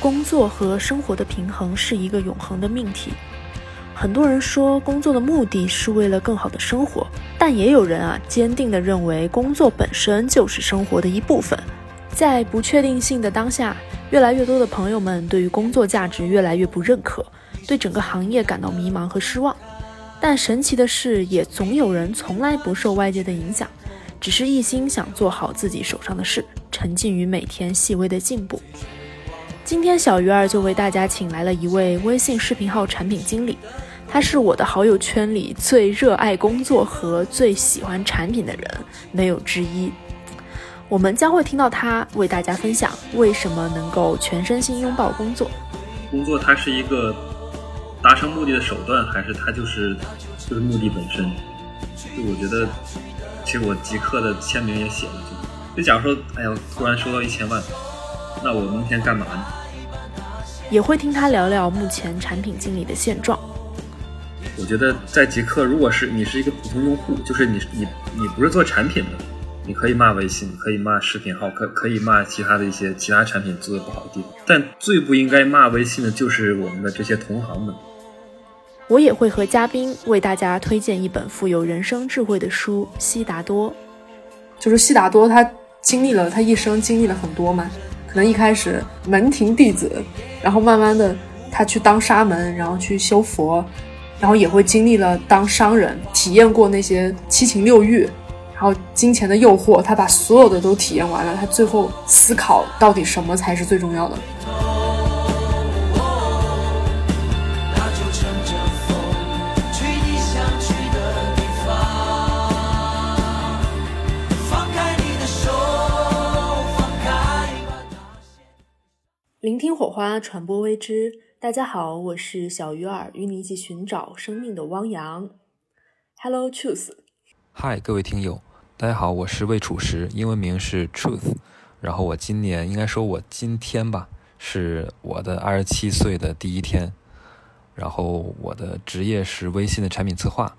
工作和生活的平衡是一个永恒的命题。很多人说工作的目的是为了更好的生活，但也有人啊坚定地认为工作本身就是生活的一部分。在不确定性的当下，越来越多的朋友们对于工作价值越来越不认可，对整个行业感到迷茫和失望。但神奇的是，也总有人从来不受外界的影响，只是一心想做好自己手上的事，沉浸于每天细微的进步。今天小鱼儿就为大家请来了一位微信视频号产品经理。他是我的好友圈里最热爱工作和最喜欢产品的人，没有之一。我们将会听到他为大家分享为什么能够全身心拥抱工作。工作它是一个达成目的的手段，还是它就是就是目的本身？就我觉得，其实我极客的签名也写了，就就假如说，哎呀，突然收到一千万，那我明天干嘛呢？也会听他聊聊目前产品经理的现状。我觉得在极客，如果是你是一个普通用户，就是你你你不是做产品的，你可以骂微信，可以骂视频号，可可以骂其他的一些其他产品做的不好的地方，但最不应该骂微信的就是我们的这些同行们。我也会和嘉宾为大家推荐一本富有人生智慧的书《悉达多》，就是悉达多他经历了他一生经历了很多嘛，可能一开始门庭弟子，然后慢慢的他去当沙门，然后去修佛。然后也会经历了当商人，体验过那些七情六欲，然后金钱的诱惑，他把所有的都体验完了，他最后思考到底什么才是最重要的。聆听火花，传播未知。大家好，我是小鱼儿，与你一起寻找生命的汪洋。Hello Truth，嗨，各位听友，大家好，我是魏楚石，英文名是 Truth。然后我今年应该说，我今天吧，是我的二十七岁的第一天。然后我的职业是微信的产品策划。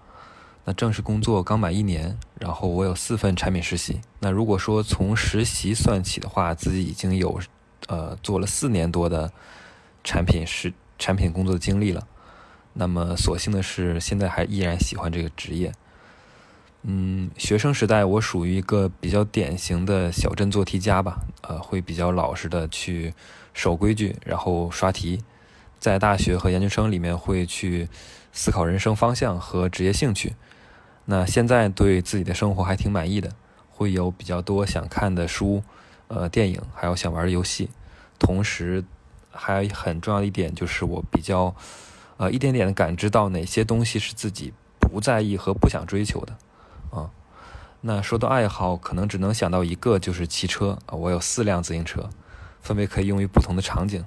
那正式工作刚满一年，然后我有四份产品实习。那如果说从实习算起的话，自己已经有呃做了四年多的。产品是产品工作的经历了，那么所幸的是，现在还依然喜欢这个职业。嗯，学生时代我属于一个比较典型的小镇做题家吧，呃，会比较老实的去守规矩，然后刷题。在大学和研究生里面会去思考人生方向和职业兴趣。那现在对自己的生活还挺满意的，会有比较多想看的书、呃电影，还有想玩的游戏，同时。还很重要的一点就是，我比较，呃，一点点的感知到哪些东西是自己不在意和不想追求的，啊，那说到爱好，可能只能想到一个，就是骑车啊。我有四辆自行车，分别可以用于不同的场景，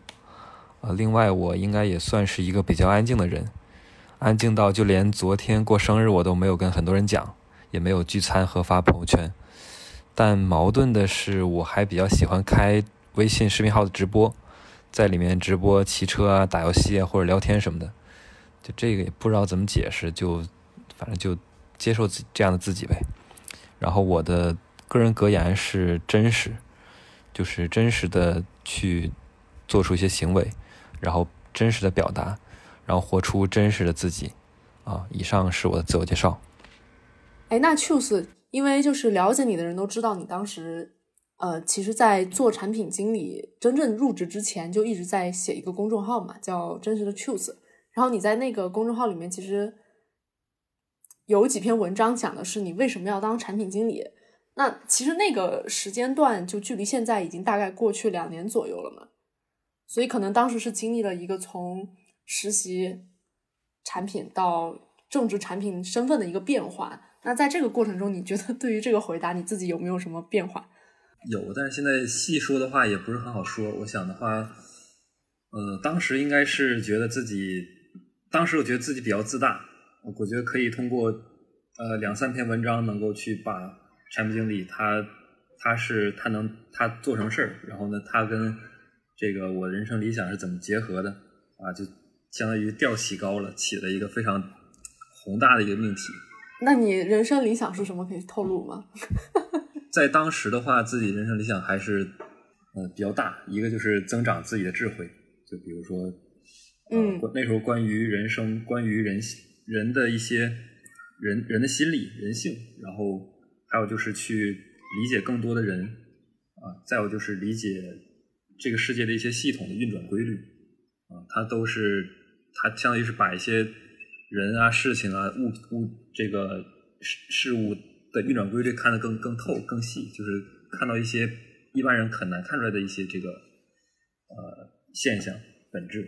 啊，另外我应该也算是一个比较安静的人，安静到就连昨天过生日我都没有跟很多人讲，也没有聚餐和发朋友圈。但矛盾的是，我还比较喜欢开微信视频号的直播。在里面直播骑车啊、打游戏啊或者聊天什么的，就这个也不知道怎么解释，就反正就接受这样的自己呗。然后我的个人格言是真实，就是真实的去做出一些行为，然后真实的表达，然后活出真实的自己。啊，以上是我的自我介绍。哎，那 choose，因为就是了解你的人都知道你当时。呃，其实，在做产品经理真正入职之前，就一直在写一个公众号嘛，叫真实的 Choose。然后你在那个公众号里面，其实有几篇文章讲的是你为什么要当产品经理。那其实那个时间段就距离现在已经大概过去两年左右了嘛，所以可能当时是经历了一个从实习产品到正职产品身份的一个变化。那在这个过程中，你觉得对于这个回答，你自己有没有什么变化？有，但是现在细说的话也不是很好说。我想的话，呃，当时应该是觉得自己，当时我觉得自己比较自大，我觉得可以通过呃两三篇文章能够去把产品经理他他是他能他做成事儿，然后呢，他跟这个我人生理想是怎么结合的啊，就相当于调起高了，起了一个非常宏大的一个命题。那你人生理想是什么？可以透露吗？在当时的话，自己人生理想还是，呃，比较大。一个就是增长自己的智慧，就比如说，嗯那时候关于人生、关于人性人的一些人人的心理、人性，然后还有就是去理解更多的人啊，再有就是理解这个世界的一些系统的运转规律啊，它都是它相当于是把一些人啊、事情啊、物物这个事事物的运转规律看得更更透、更细，就是看到一些一般人很难看出来的一些这个呃现象本质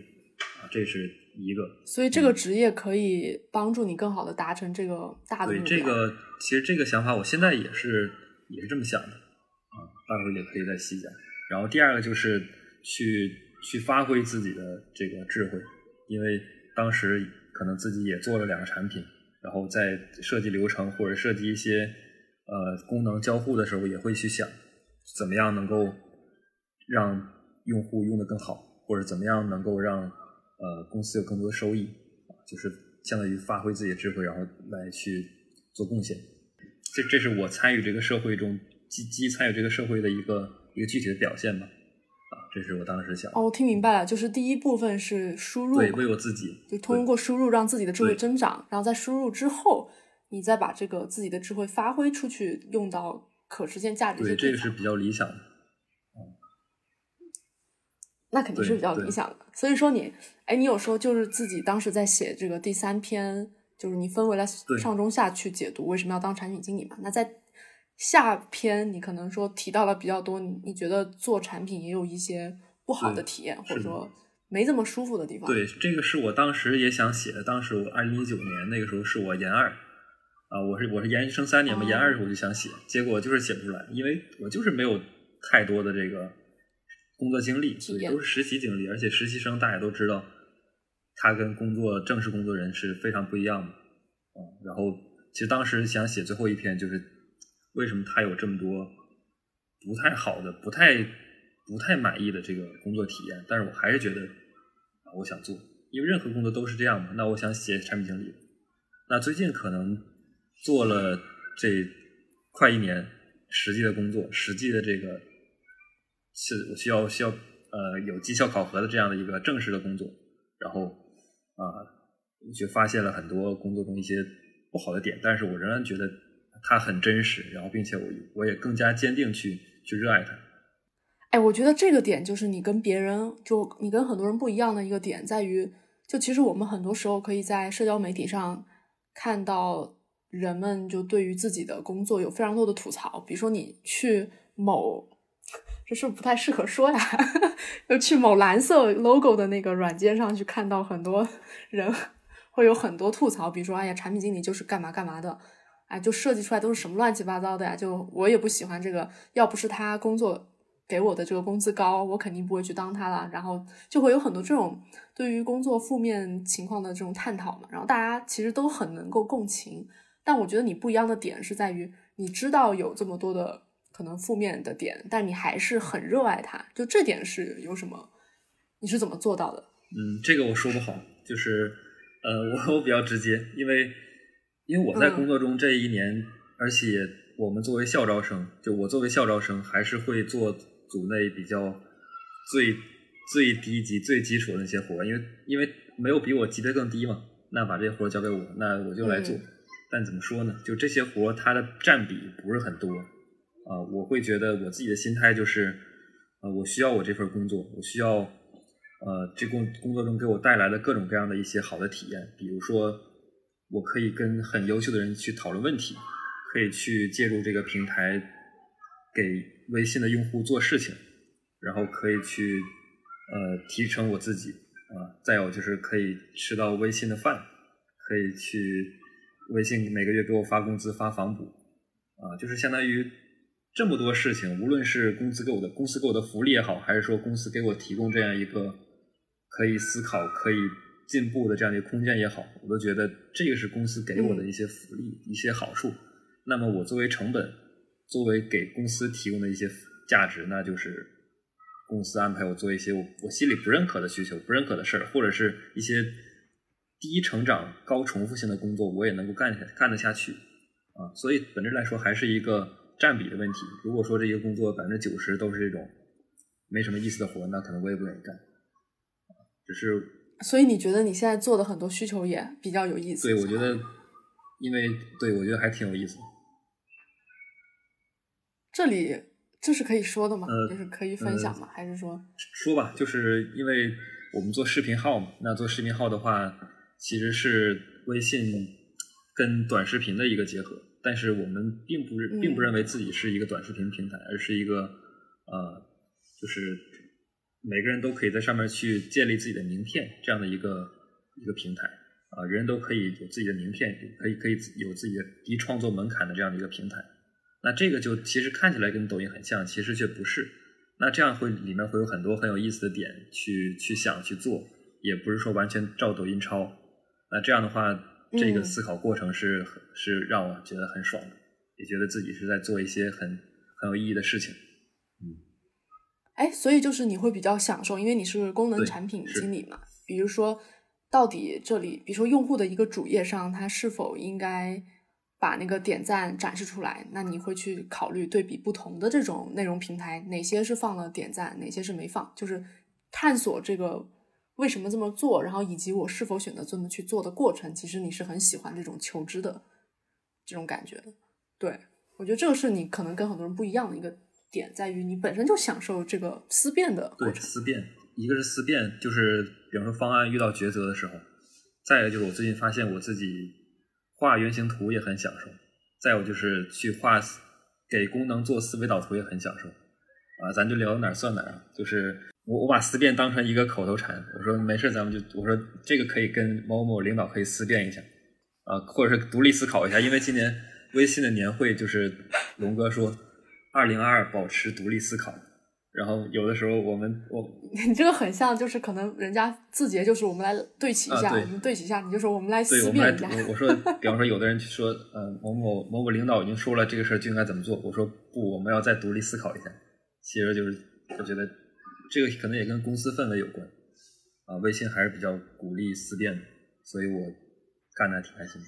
啊，这是一个。所以这个职业可以帮助你更好的达成这个大的对目标。这个，其实这个想法我现在也是也是这么想的啊，待会儿也可以再细讲。然后第二个就是去去发挥自己的这个智慧，因为当时可能自己也做了两个产品，然后在设计流程或者设计一些呃功能交互的时候，也会去想怎么样能够让用户用的更好，或者怎么样能够让呃公司有更多的收益，就是相当于发挥自己的智慧，然后来去做贡献。这这是我参与这个社会中积极参与这个社会的一个一个具体的表现吧。啊，这是我当时想的。哦，我听明白了，就是第一部分是输入对，嘛，为我自己，就通过输入让自己的智慧增长，然后在输入之后，你再把这个自己的智慧发挥出去，用到可实现价值对，这个是比较理想的。那肯定是比较理想的。所以说你，哎，你有时候就是自己当时在写这个第三篇，就是你分为了上中下去解读为什么要当产品经理嘛？那在下篇你可能说提到了比较多，你你觉得做产品也有一些不好的体验，或者说没这么舒服的地方。对，这个是我当时也想写的。当时我二零一九年那个时候是我研二啊，我是我是研究生三年嘛，哦研二的时候我就想写，结果就是写不出来，因为我就是没有太多的这个工作经历，都是实习经历，而且实习生大家都知道，他跟工作正式工作人是非常不一样的啊。然后其实当时想写最后一篇，就是为什么他有这么多不太好的、不太不太满意的这个工作体验，但是我还是觉得啊，我想做，因为任何工作都是这样嘛。那我想写产品经理，那最近可能做了这快一年实际的工作，实际的这个是我需要需要呃有绩效考核的这样的一个正式的工作，然后啊、就发现了很多工作中一些不好的点，但是我仍然觉得它很真实，然后并且我我也更加坚定去去热爱它。哎，我觉得这个点就是你跟别人，就你跟很多人不一样的一个点，在于，就其实我们很多时候可以在社交媒体上看到人们就对于自己的工作有非常多的吐槽，比如说你去某，这是不是不太适合说呀，就去某蓝色 logo 的那个软件上去看到很多人会有很多吐槽，比如说，哎呀，产品经理就是干嘛干嘛的。哎，就设计出来都是什么乱七八糟的呀？就我也不喜欢这个，要不是他工作给我的这个工资高，我肯定不会去当他了。然后就会有很多这种对于工作负面情况的这种探讨嘛。然后大家其实都很能够共情，但我觉得你不一样的点是在于，你知道有这么多的可能负面的点，但你还是很热爱它。就这点是有什么？你是怎么做到的？嗯，这个我说不好，就是呃，我 我比较直接，因为因为我在嗯工作中这一年，而且我们作为校招生，就我作为校招生，还是会做组内比较最最低级、最基础的那些活，因为因为没有比我级别更低嘛，那把这些活交给我，那我就来做。嗯但怎么说呢？就这些活它的占比不是很多啊、我会觉得我自己的心态就是，呃，我需要我这份工作，我需要呃，这工工作中给我带来的各种各样的一些好的体验，比如说，我可以跟很优秀的人去讨论问题，可以去借助这个平台给微信的用户做事情，然后可以去呃提升我自己啊、再有就是可以吃到微信的饭，可以去微信每个月给我发工资发房补啊、就是相当于这么多事情，无论是公司给我的公司给我的福利也好，还是说公司给我提供这样一个可以思考、可以进步的这样的一个空间也好，我都觉得这个是公司给我的一些福利、一些好处。那么我作为成本，作为给公司提供的一些价值，那就是公司安排我做一些我我心里不认可的需求、不认可的事儿，或者是一些低成长、高重复性的工作，我也能够干下干得下去啊。所以本质来说，还是一个占比的问题。如果说这一个工作百分之九十都是这种没什么意思的活，那可能我也不愿意干。只是所以你觉得你现在做的很多需求也比较有意思？对我觉得，因为对我觉得还挺有意思的。这里这是可以说的吗？呃就是可以分享吗？还是说说吧，就是因为我们做视频号嘛，那做视频号的话，其实是微信跟短视频的一个结合，但是我们并不并不认为自己是一个短视频平台，而是一个呃，就是每个人都可以在上面去建立自己的名片这样的一个一个平台啊、人人都可以有自己的名片，可以可以有自己的低创作门槛的这样的一个平台。那这个就其实看起来跟抖音很像，其实却不是。那这样会里面会有很多很有意思的点去去想去做，也不是说完全照抖音抄。那这样的话，这个嗯思考过程是、是让我觉得很爽的，也觉得自己是在做一些很很有意义的事情。哎，所以就是你会比较享受，因为你是功能产品经理嘛。比如说，到底这里，比如说用户的一个主页上，它是否应该把那个点赞展示出来？那你会去考虑对比不同的这种内容平台，哪些是放了点赞，哪些是没放，就是探索这个为什么这么做，然后以及我是否选择这么去做的过程。其实你是很喜欢这种求知的这种感觉的。对我觉得这个是你可能跟很多人不一样的一个点，在于你本身就享受这个思辨的过对，程。思辨，一个是思辨，就是比方说方案遇到抉择的时候；再一个就是我最近发现我自己画原型图也很享受；再有就是去画给功能做思维导图也很享受。啊，咱就聊到哪儿算哪儿啊！就是我我把思辨当成一个口头禅，我说没事，咱们就我说这个可以跟某某领导可以思辨一下啊，或者是独立思考一下，因为今年微信的年会就是龙哥说二零二二保持独立思考，然后有的时候我们我 你这个很像，就是可能人家字节就是我们来对齐一下，啊我们对齐一下，你就说我们来思辨一下。我我说，比方说有的人说，呃，某某某某领导已经说了这个事儿就应该怎么做，我说不，我们要再独立思考一下。其实就是我觉得这个可能也跟公司氛围有关啊，微信还是比较鼓励思辨的，所以我干的还挺开心的。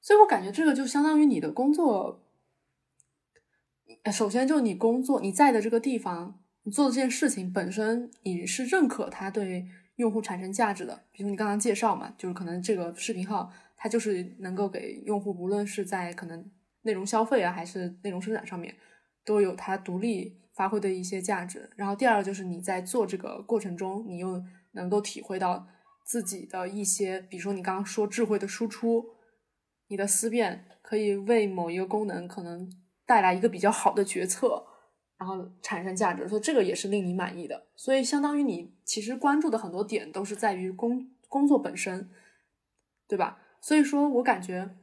所以我感觉这个就相当于你的工作，呃首先就是你工作你在的这个地方，你做的这件事情本身，你是认可它对用户产生价值的。比如你刚刚介绍嘛，就是可能这个视频号它就是能够给用户，无论是在可能内容消费啊，还是内容生产上面，都有它独立发挥的一些价值。然后第二个就是你在做这个过程中，你又能够体会到自己的一些，比如说你刚刚说智慧的输出，你的思辨可以为某一个功能可能带来一个比较好的决策，然后产生价值，所以这个也是令你满意的。所以相当于你其实关注的很多点都是在于工工作本身，对吧？所以说我感觉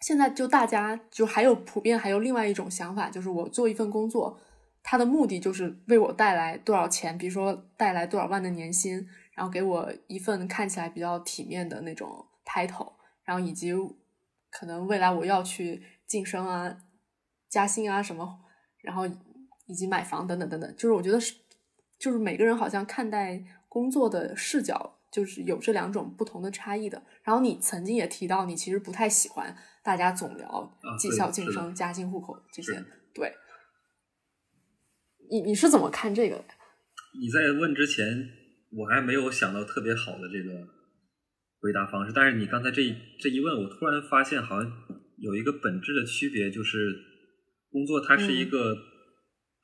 现在就大家就还有普遍还有另外一种想法，就是我做一份工作，它的目的就是为我带来多少钱，比如说带来多少万的年薪，然后给我一份看起来比较体面的那种 title，然后以及可能未来我要去晋升啊、加薪啊什么，然后以及买房等等等等，就是我觉得是，就是每个人好像看待工作的视角就是有这两种不同的差异的。然后你曾经也提到，你其实不太喜欢大家总聊啊绩效晋升、加薪、户口这些，对。你你是怎么看这个的？你在问之前，我还没有想到特别好的这个回答方式，但是你刚才这一这一问，我突然发现好像有一个本质的区别，就是工作它是一嗯个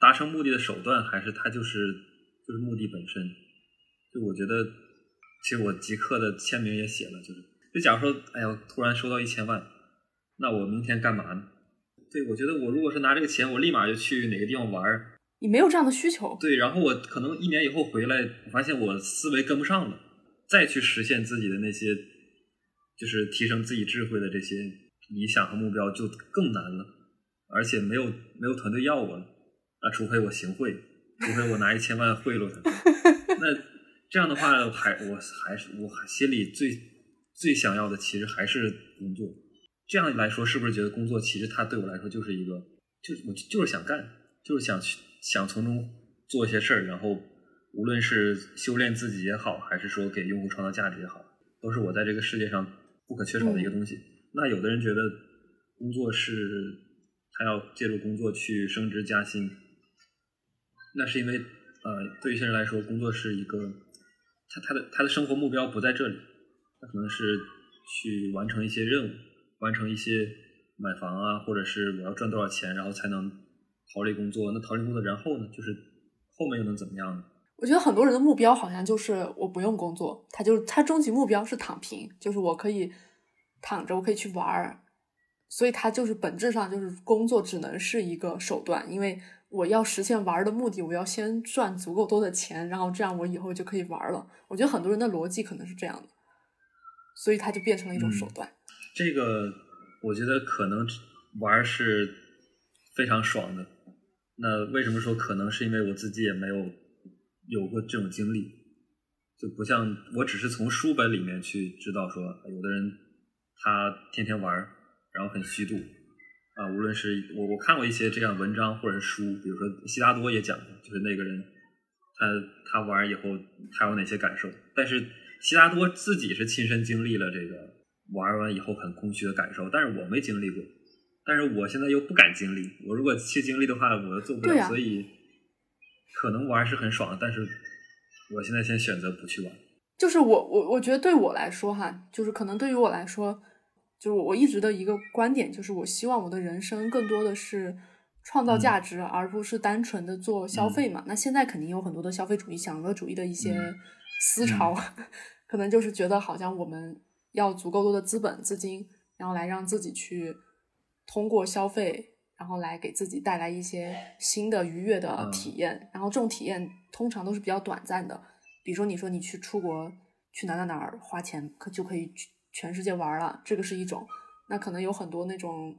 达成目的的手段，还是它就是就是目的本身？就我觉得，其实我即刻的签名也写了，就是就假如说，哎呀，突然收到一千万，那我明天干嘛呢？对，我觉得我如果是拿这个钱，我立马就去哪个地方玩儿，你没有这样的需求，对，然后我可能一年以后回来，我发现我思维跟不上了，再去实现自己的那些，就是提升自己智慧的这些理想和目标就更难了，而且没有没有团队要我了，啊，除非我行贿，除非我拿一千万贿赂他，那这样的话，还我还是我还心里最最想要的其实还是工作。这样来说，是不是觉得工作其实它对我来说就是一个，就是我就是想干，就是想去想从中做一些事儿，然后无论是修炼自己也好，还是说给用户创造价值也好，都是我在这个世界上不可缺少的一个东西。那有的人觉得工作是他要借助工作去升职加薪，那是因为呃，对于一些人来说，工作是一个他他的他的生活目标不在这里，他可能是去完成一些任务，完成一些买房啊，或者是我要赚多少钱，然后才能逃离工作。那逃离工作，然后呢，就是后面又能怎么样呢？我觉得很多人的目标好像就是我不用工作，他就是他终极目标是躺平，就是我可以躺着，我可以去玩儿，所以它就是本质上就是工作只能是一个手段，因为我要实现玩的目的，我要先赚足够多的钱，然后这样我以后就可以玩了。我觉得很多人的逻辑可能是这样的，所以它就变成了一种手段。这个我觉得可能玩是非常爽的。那为什么说可能？是因为我自己也没有有过这种经历，就不像我只是从书本里面去知道说，有的人他天天玩儿，然后很虚度啊。无论是我我看过一些这样文章或者书，比如说悉达多也讲过，就是那个人他他玩以后他有哪些感受。但是悉达多自己是亲身经历了这个玩完以后很空虚的感受，但是我没经历过。但是我现在又不敢经历，我如果去经历的话，我又做不了，啊所以可能玩是很爽的，但是我现在先选择不去玩。就是我我我觉得对我来说哈，就是可能对于我来说，就是我一直的一个观点，就是我希望我的人生更多的是创造价值，而不是单纯的做消费嘛。那现在肯定有很多的消费主义、享乐主义的一些嗯。思潮，可能就是觉得好像我们要足够多的资本资金，然后来让自己去通过消费。然后来给自己带来一些新的愉悦的嗯。体验，然后这种体验通常都是比较短暂的，比如说，你说你去出国去哪哪哪儿花钱，可就可以去全世界玩了，这个是一种。那可能有很多那种，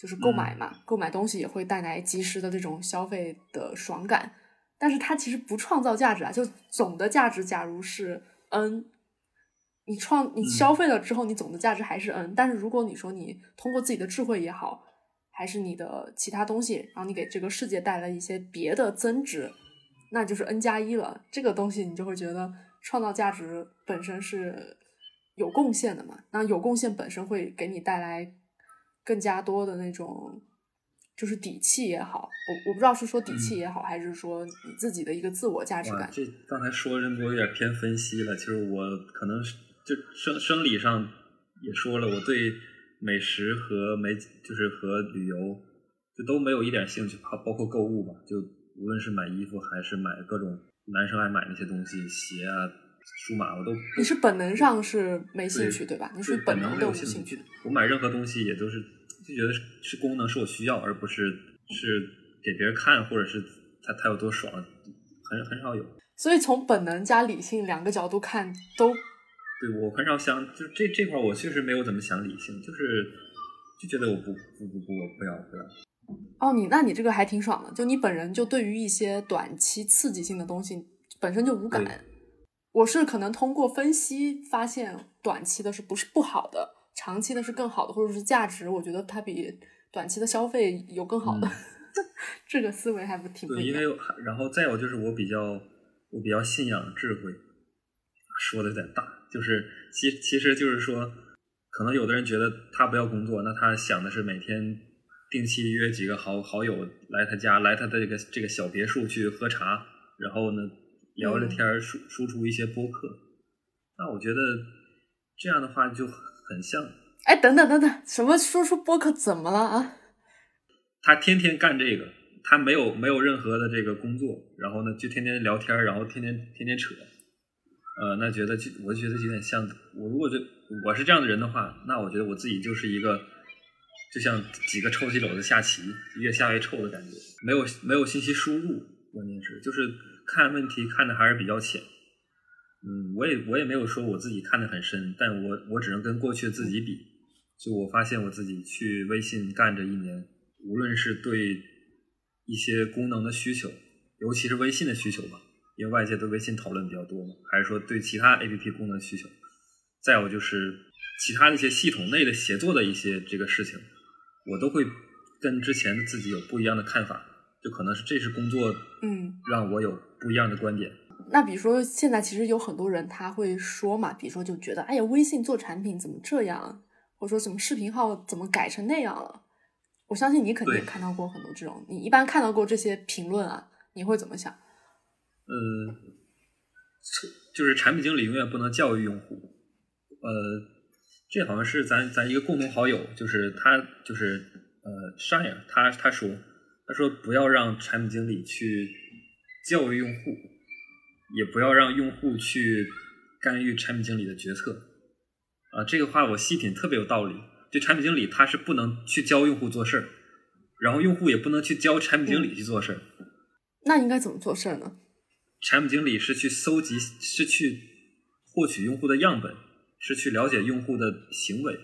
就是购买嘛，购买东西也会带来及时的这种消费的爽感，但是它其实不创造价值啊。就总的价值，假如是 n，你创你消费了之后，你总的价值还是 n。但是如果你说你通过自己的智慧也好，还是你的其他东西，然后你给这个世界带来一些别的增值，那就是 n 加一了。这个东西你就会觉得创造价值本身是有贡献的嘛？那有贡献本身会给你带来更加多的那种，就是底气也好，我我不知道是说底气也好，还是说你自己的一个自我价值，感。这刚才说人多有点偏分析了。其实我可能是就生生理上也说了，我对美食和美就是和旅游就都没有一点兴趣，包包括购物吧，就无论是买衣服还是买各种男生爱买那些东西，鞋啊、数码，我都你是本能上是没兴趣对吧？你是本能没有兴趣。。我买任何东西也都是就觉得是是功能是我需要，而不是是给别人看，或者是他他有多爽，很很少有。所以从本能加理性两个角度看，都对我很少想，就这这块我确实没有怎么想理性，就是就觉得我不不不不，我不要不要。哦，你那你这个还挺爽的，就你本人就对于一些短期刺激性的东西本身就无感。我是可能通过分析发现短期的是不是不好的，长期的是更好的，或者是价值，我觉得它比短期的消费有更好的。这个思维还不挺对，一样。因为然后再有就是我比较我比较信仰智慧，说的有点大，就是其其实就是说，可能有的人觉得他不要工作，那他想的是每天定期约几个好好友来他家，来他的这个这个小别墅去喝茶，然后呢聊聊天，输输出一些播客。那我觉得这样的话就很像哎，等等等等，什么输出播客怎么了啊？他天天干这个，他没有没有任何的这个工作，然后呢就天天聊天，然后天天天天扯，呃，那觉得就我就觉得有点像我如果就我是这样的人的话，那我觉得我自己就是一个就像几个臭棋篓子下棋，越下越臭的感觉，没有没有信息输入，关键是就是看问题看的还是比较浅。嗯，我也我也没有说我自己看得很深，但我我只能跟过去的自己比。就我发现我自己去微信干这一年，无论是对一些功能的需求，尤其是微信的需求吧，因为外界对微信讨论比较多嘛，还是说对其他 APP 功能需求，再有就是其他的一些系统内的协作的一些这个事情，我都会跟之前的自己有不一样的看法，就可能是这是工作嗯，让我有不一样的观点。那比如说现在其实有很多人他会说嘛，比如说就觉得，哎呀，微信做产品怎么这样，或者说什么视频号怎么改成那样了？我相信你肯定也看到过很多这种，你一般看到过这些评论啊，你会怎么想？嗯，就是产品经理永远不能教育用户。呃，这好像是咱咱一个共同好友，就是他就是呃 shine，，他他说他说不要让产品经理去教育用户，也不要让用户去干预产品经理的决策。啊，这个话我细品特别有道理。就产品经理他是不能去教用户做事儿，然后用户也不能去教产品经理去做事儿。那应该怎么做事儿呢？产品经理是去搜集，是去获取用户的样本，是去了解用户的行为，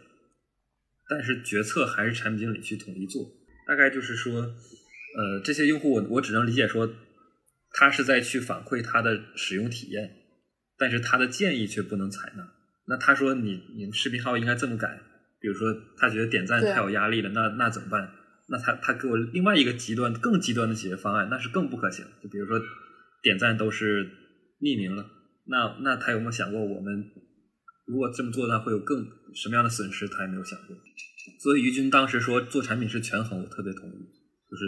但是决策还是产品经理去统一做。大概就是说，呃，这些用户我我只能理解说，他是在去反馈他的使用体验，但是他的建议却不能采纳。那他说你你视频号应该这么改，比如说他觉得点赞太有压力了，那那怎么办？那他他给我另外一个极端更极端的解决方案，那是更不可行。就比如说点赞都是匿名了，那那他有没有想过我们如果这么做，那会有更什么样的损失？他也没有想过。所以于军当时说做产品是权衡，我特别同意，就是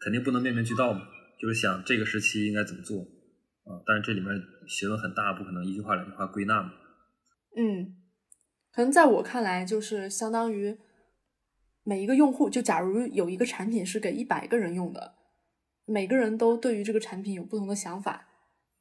肯定不能面面俱到嘛，就是想这个时期应该怎么做啊。但是这里面学问很大，不可能一句话两句话归纳嘛。嗯，可能在我看来，就是相当于。每一个用户，就假如有一个产品是给一百个人用的，每个人都对于这个产品有不同的想法。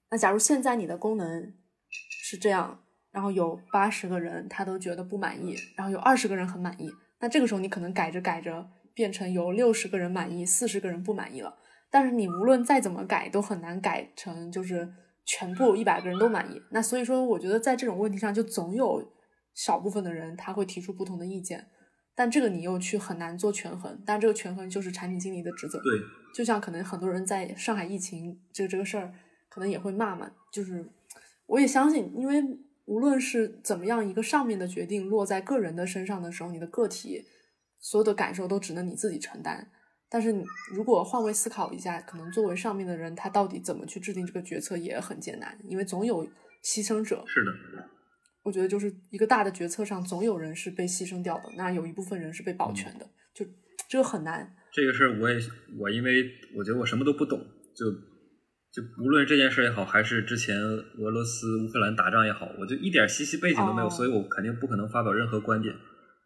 那假如现在你的功能是这样，然后有八十个人他都觉得不满意，然后有二十个人很满意，那这个时候你可能改着改着变成有六十个人满意，四十个人不满意了。但是你无论再怎么改，都很难改成就是全部一百个人都满意。那所以说，我觉得在这种问题上，就总有少部分的人他会提出不同的意见。但这个你又去很难做权衡，但这个权衡就是产品经理的职责。对，就像可能很多人在上海疫情这个这个事儿，可能也会骂嘛。就是我也相信，因为无论是怎么样一个上面的决定落在个人的身上的时候，你的个体所有的感受都只能你自己承担。但是如果换位思考一下，可能作为上面的人，他到底怎么去制定这个决策也很艰难，因为总有牺牲者。是的。我觉得就是一个大的决策上，总有人是被牺牲掉的，那有一部分人是被保全的，就这个很难。这个事儿我也我因为我觉得我什么都不懂，就就无论这件事也好，还是之前俄罗斯乌克兰打仗也好，我就一点信息背景都没有，所以我肯定不可能发表任何观点。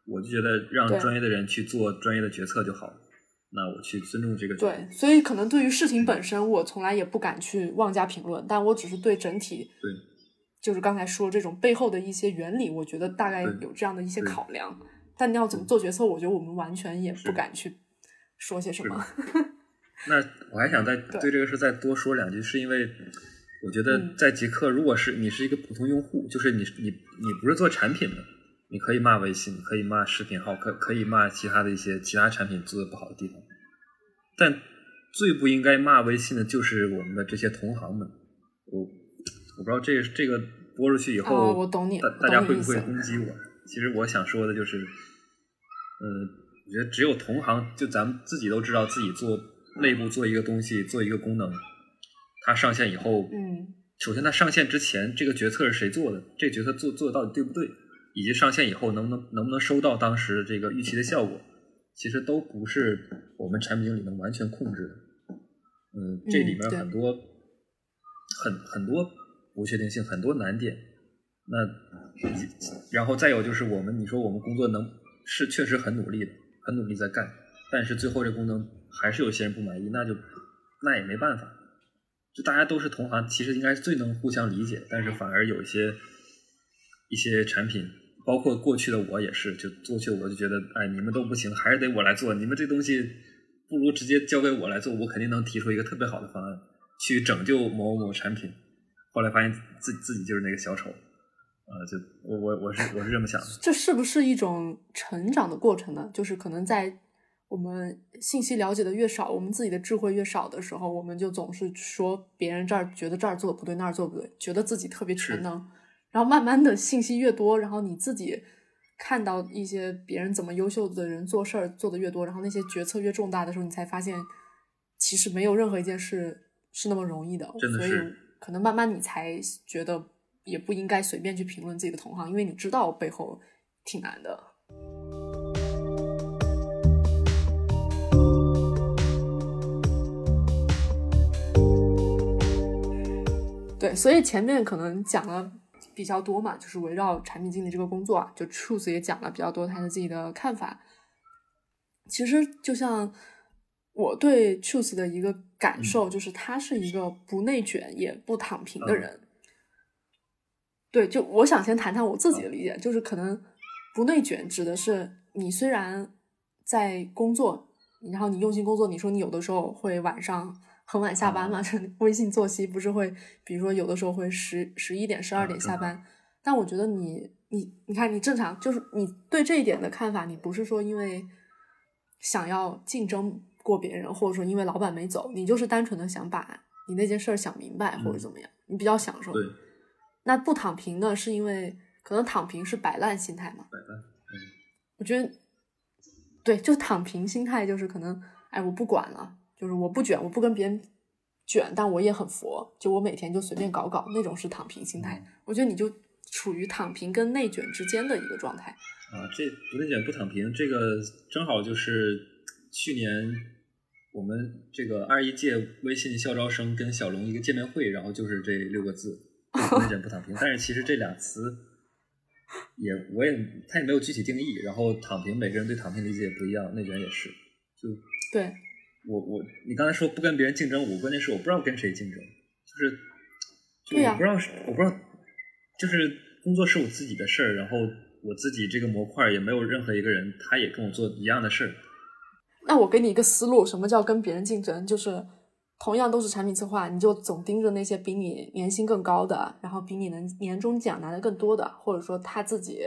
我就觉得让专业的人去做专业的决策就好，那我去尊重这个。对，所以可能对于事情本身，我从来也不敢去妄加评论，但我只是对整体。对。就是刚才说这种背后的一些原理，我觉得大概有这样的一些考量。但你要怎么做决策，我觉得我们完全也不敢去说些什么。那我还想再对这个事再多说两句，是因为我觉得在极客，如果是你是一个普通用户，就是你你你不是做产品的，你可以骂微信，可以骂视频号，可可以骂其他的一些其他产品做的不好的地方。但最不应该骂微信的就是我们的这些同行们。我。我不知道这这个播出去以后，我懂你，大大家会不会攻击我？其实我想说的就是，嗯，我觉得只有同行，就咱们自己都知道，自己做内部做一个东西，做一个功能，它上线以后，嗯，首先它上线之前，这个决策是谁做的？这个决策做做的到底对不对？以及上线以后能不能能不能收到当时这个预期的效果？其实都不是我们产品经理能完全控制的。嗯，这里面很多很很多。不确定性很多难点，那然后再有就是我们，你说我们工作能是确实很努力的，很努力在干，但是最后这功能还是有些人不满意，那就那也没办法。就大家都是同行，其实应该是最能互相理解，但是反而有一些一些产品，包括过去的我也是，就过去我就觉得，哎，你们都不行，还是得我来做，你们这东西不如直接交给我来做，我肯定能提出一个特别好的方案去拯救某某某产品。后来发现自自己就是那个小丑，呃，就我我我是我是这么想的。这是不是一种成长的过程呢？就是可能在我们信息了解的越少，我们自己的智慧越少的时候，我们就总是说别人这儿觉得这儿做的不对，那儿做不对，觉得自己特别全能。然后慢慢的信息越多，然后你自己看到一些别人怎么优秀的人做事儿做的越多，然后那些决策越重大的时候，你才发现其实没有任何一件事是那么容易的。真的是。可能慢慢你才觉得也不应该随便去评论自己的同行，因为你知道背后挺难的。对，对，所以前面可能讲了比较多嘛，就是围绕产品经理这个工作啊，就 Truth 也讲了比较多他的自己的看法。其实就像我对 Truth 的一个感受，就是他是一个不内卷也不躺平的人。对，就我想先谈谈我自己的理解，就是可能不内卷指的是你虽然在工作，然后你用心工作，你说你有的时候会晚上很晚下班嘛？微信作息不是会，比如说有的时候会十十一点、十二点下班，但我觉得你你你看你正常，就是你对这一点的看法，你不是说因为想要竞争过别人，或者说因为老板没走，你就是单纯的想把你那件事儿想明白或者怎么样，你比较享受。对。那不躺平呢？是因为可能躺平是摆烂心态嘛？摆烂，嗯，我觉得，对，就躺平心态就是可能，哎，我不管了，就是我不卷，我不跟别人卷，但我也很佛，就我每天就随便搞搞，那种是躺平心态。我觉得你就处于躺平跟内卷之间的一个状态。啊，这不内卷不躺平，这个正好就是去年我们这个二一届微信校招生跟小龙一个见面会，然后就是这六个字。内卷不躺平，但是其实这俩词也我也他也没有具体定义。然后躺平，每个人对躺平理解也不一样，内卷也是。就对我我你刚才说不跟别人竞争，我关键是我不知道跟谁竞争，就是对呀，我不知道我不知道，就是工作是我自己的事儿，然后我自己这个模块也没有任何一个人他也跟我做一样的事儿。那我给你一个思路，什么叫跟别人竞争？就是。同样都是产品策划，你就总盯着那些比你年薪更高的，然后比你能年终奖拿的更多的，或者说他自己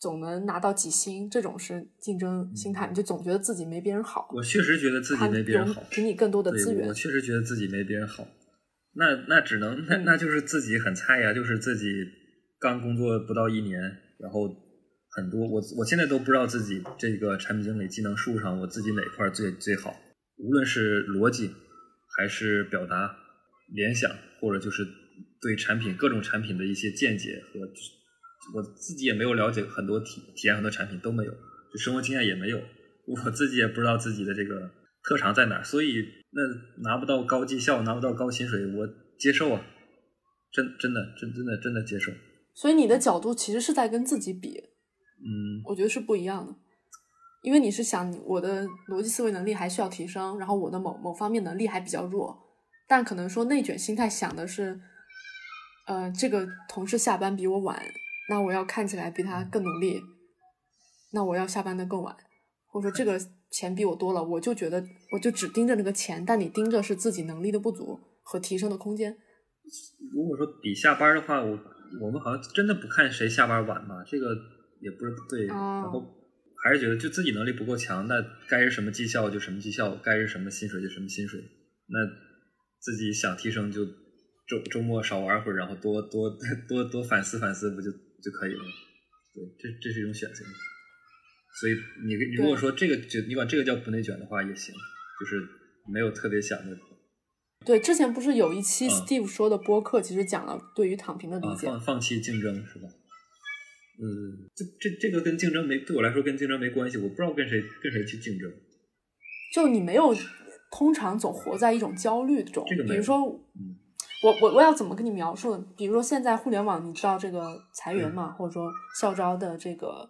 总能拿到几星，这种是竞争心态，你就总觉得自己没别人好。我确实觉得自己没别人好，给你更多的资源。我确实觉得自己没别人好，那那只能那那就是自己很菜呀，就是自己刚工作不到一年，然后很多我我现在都不知道自己这个产品经理技能树上我自己哪块最最好。无论是逻辑，还是表达、联想，或者就是对产品各种产品的一些见解和我自己也没有了解很多体体验很多产品都没有，就生活经验也没有，我自己也不知道自己的这个特长在哪，所以那拿不到高绩效，拿不到高薪水，我接受啊，真真的真真的真的接受。所以你的角度其实是在跟自己比，嗯，我觉得是不一样的。因为你是想我的逻辑思维能力还需要提升，然后我的某某方面能力还比较弱，但可能说内卷心态想的是，呃，这个同事下班比我晚，那我要看起来比他更努力，那我要下班的更晚，或者说这个钱比我多了，我就觉得我就只盯着那个钱，但你盯着是自己能力的不足和提升的空间。如果说比下班的话，我我们好像真的不看谁下班晚嘛，这个也不是不对，然后。还是觉得就自己能力不够强，那该是什么绩效就什么绩效，该是什么薪水就什么薪水。那自己想提升就周周末少玩会儿，然后多多多多反思反思，不就就可以了？对，这这是一种选择。所以你你如果说这个就你管这个叫不内卷的话也行，就是没有特别想的。对，之前不是有一期 Steve 说的播客，其实讲了对于躺平的理解，放放弃竞争是吧？嗯，这这这个跟竞争没对我来说跟竞争没关系，我不知道跟谁跟谁去竞争。就你没有，通常总活在一种焦虑中。这个比如说，我我我要怎么跟你描述呢？比如说现在互联网，你知道这个裁员嘛，或者说校招的这个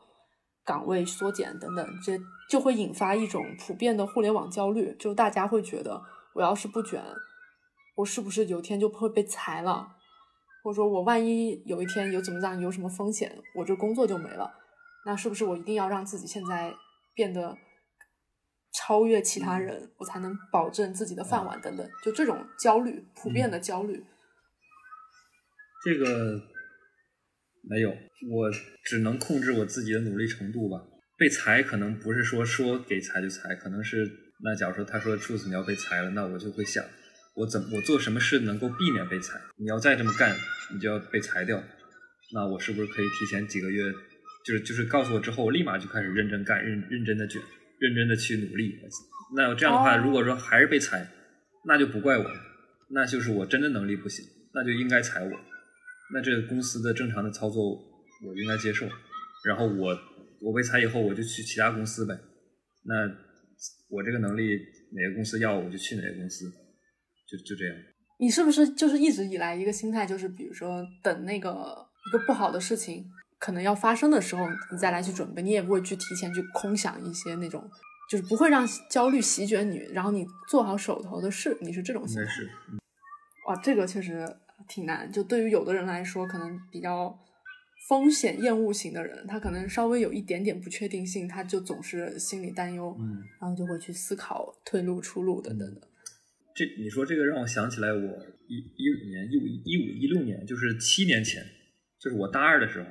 岗位缩减等等，这就会引发一种普遍的互联网焦虑，就大家会觉得，我要是不卷，我是不是有天就会被裁了？或者说我万一有一天有怎么样，有什么风险，我这工作就没了，那是不是我一定要让自己现在变得超越其他人，我才能保证自己的饭碗等等？就这种焦虑，普遍的焦虑。这个没有，我只能控制我自己的努力程度吧。被裁可能不是说说给裁就裁，可能是那假如说他说柱子你要被裁了，那我就会想。我怎我做什么事能够避免被裁？你要再这么干，你就要被裁掉。那我是不是可以提前几个月，就是就是告诉我之后，我立马就开始认真干，认认真的卷，认真的去努力。那这样的话，如果说还是被裁，那就不怪我，那就是我真的能力不行，那就应该裁我。那这个公司的正常的操作，我应该接受。然后我我被裁以后，我就去其他公司呗。那我这个能力哪个公司要，我就去哪个公司。就就这样，你是不是就是一直以来一个心态，就是比如说等那个一个不好的事情可能要发生的时候，你再来去准备，你也不会去提前去空想一些那种，就是不会让焦虑席卷你，然后你做好手头的事，你是这种心态。是。哇，这个确实挺难。就对于有的人来说，可能比较风险厌恶型的人，他可能稍微有一点点不确定性，他就总是心里担忧，嗯，然后就会去思考退路、出路等等的。这你说这个让我想起来，我一一五年、一五一五一六年，就是七年前，就是我大二的时候，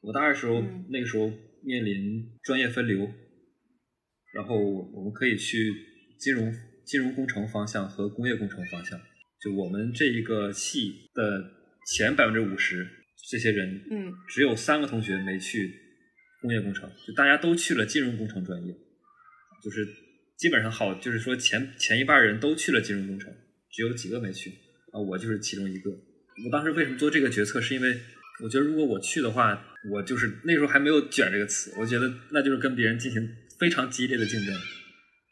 我大二时候那个时候面临专业分流，然后我们可以去金融金融工程方向和工业工程方向。就我们这一个系的前百分之五十这些人，嗯，只有三个同学没去工业工程，就大家都去了金融工程专业，就是。基本上好，就是说前前一半人都去了金融工程，只有几个没去啊，我就是其中一个。我当时为什么做这个决策，是因为我觉得如果我去的话，我就是那时候还没有“卷”这个词，我觉得那就是跟别人进行非常激烈的竞争，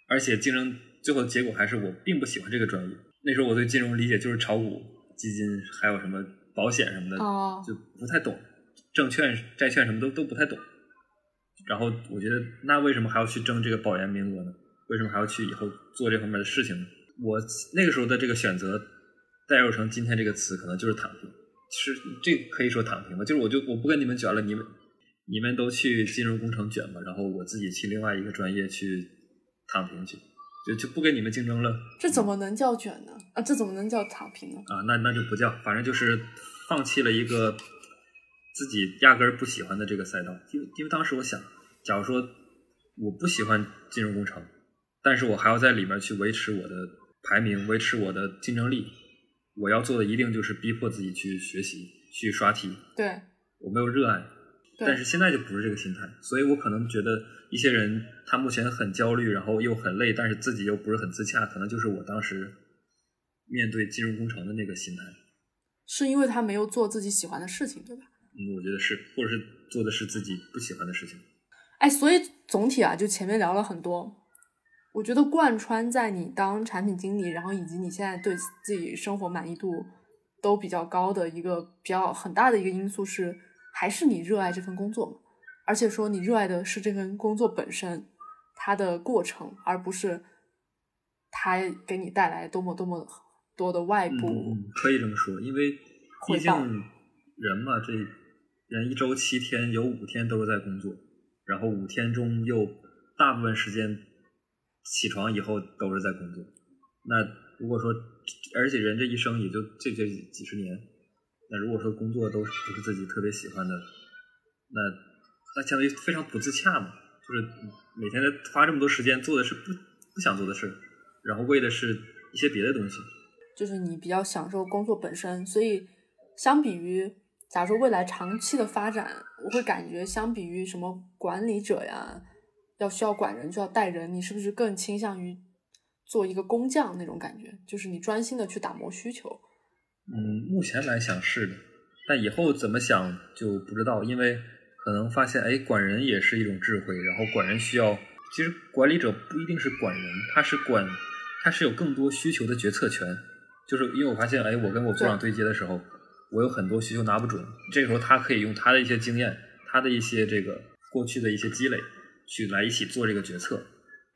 而且竞争最后的结果还是我并不喜欢这个专业。那时候我对金融理解就是炒股、基金，还有什么保险什么的，就不太懂，证券、债券什么都都不太懂。然后我觉得，那为什么还要去争这个保研名额呢？为什么还要去以后做这方面的事情呢？我那个时候的这个选择，代入成今天这个词，可能就是躺平。其实这可以说躺平吧，就是我就我不跟你们卷了，你们你们都去金融工程卷吧，然后我自己去另外一个专业去躺平去，就就不跟你们竞争了。这怎么能叫卷呢？啊，这怎么能叫躺平呢？啊，那那就不叫，反正就是放弃了一个自己压根儿不喜欢的这个赛道。因为因为当时我想，假如说我不喜欢金融工程。但是我还要在里面去维持我的排名，维持我的竞争力。我要做的一定就是逼迫自己去学习，去刷题。对，我没有热爱，但是现在就不是这个心态，所以我可能觉得一些人他目前很焦虑，然后又很累，但是自己又不是很自洽，可能就是我当时面对金融工程的那个心态。是因为他没有做自己喜欢的事情，对吧？嗯，我觉得是，或者是做的是自己不喜欢的事情。哎，所以总体啊，就前面聊了很多。我觉得贯穿在你当产品经理，然后以及你现在对自己生活满意度都比较高的一个比较很大的一个因素是，还是你热爱这份工作，而且说你热爱的是这份工作本身，它的过程，而不是它给你带来多么多么多的外部。可以这么说，因为毕竟人嘛，这人一周七天，有五天都是在工作，然后五天中又大部分时间。起床以后都是在工作，那如果说，而且人这一生也就这这几十年，那如果说工作都不是自己特别喜欢的，那那相当于非常不自洽嘛，就是每天在花这么多时间做的是不不想做的事，然后为的是一些别的东西。就是你比较享受工作本身，所以相比于假如说未来长期的发展，我会感觉相比于什么管理者呀。要需要管人，就要带人，你是不是更倾向于做一个工匠那种感觉？就是你专心的去打磨需求。嗯，目前来想是的，但以后怎么想就不知道，因为可能发现，哎，管人也是一种智慧。然后管人需要，其实管理者不一定是管人，他是管，他是有更多需求的决策权。就是因为我发现，哎，我跟我组长对接的时候，我有很多需求拿不准，这个时候他可以用他的一些经验，他的一些这个过去的一些积累。去来一起做这个决策，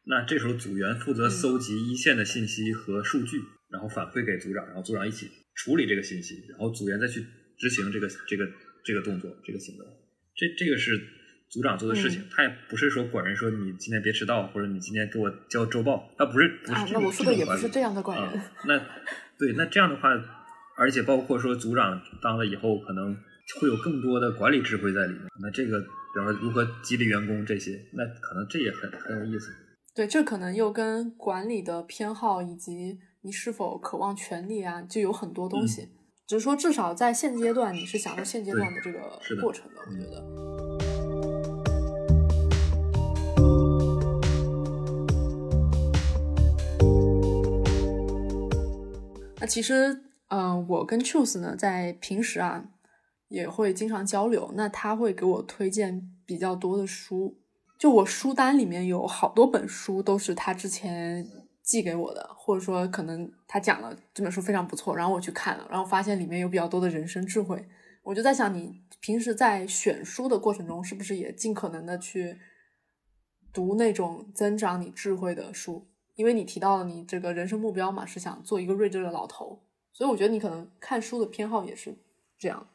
那这时候组员负责搜集一线的信息和数据，然后反馈给组长，然后组长一起处理这个信息，然后组员再去执行这个这个这个动作这个行动。这这个是组长做的事情，他也不是说管人说你今天别迟到，或者你今天给我交周报，他不是不是这那我说的也不是这样的管人。那对，那这样的话，而且包括说组长当了以后，可能会有更多的管理智慧在里面。那这个。比方说如何激励员工这些，那可能这也很很有意思。对，这可能又跟管理的偏好以及你是否渴望权利啊，就有很多东西。只是说，至少在现阶段，你是享受现阶段的这个过程的。我觉得。那其实，嗯，我跟 Choose 呢，在平时啊。也会经常交流，那他会给我推荐比较多的书，就我书单里面有好多本书都是他之前寄给我的，或者说可能他讲了这本书非常不错，然后我去看了，然后发现里面有比较多的人生智慧。我就在想，你平时在选书的过程中，是不是也尽可能的去读那种增长你智慧的书？因为你提到了你这个人生目标嘛，是想做一个睿智的老头，所以我觉得你可能看书的偏好也是这样。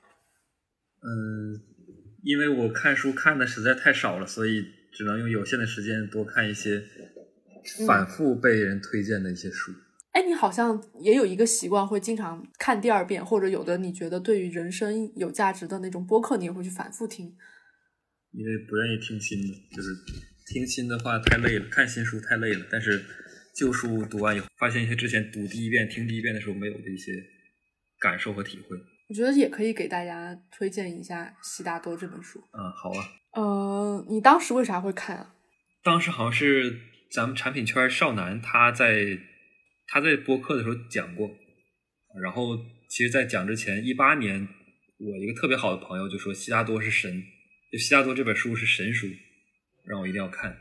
嗯，因为我看书看的实在太少了，所以只能用有限的时间多看一些反复被人推荐的一些书。哎，你好像也有一个习惯，会经常看第二遍，或者有的你觉得对于人生有价值的那种播客，你也会去反复听。因为不愿意听新的，就是听新的话太累了，看新书太累了。但是旧书读完以后，发现一些之前读第一遍、听第一遍的时候没有的一些感受和体会。我觉得也可以给大家推荐一下《悉达多》这本书。嗯，好啊。呃，你当时为啥会看啊？当时好像是咱们产品圈少男他在。他在播客的时候讲过，然后其实，在讲之前，一八年，我一个特别好的朋友就说《悉达多是神》，就《悉达多》这本书是神书，让我一定要看。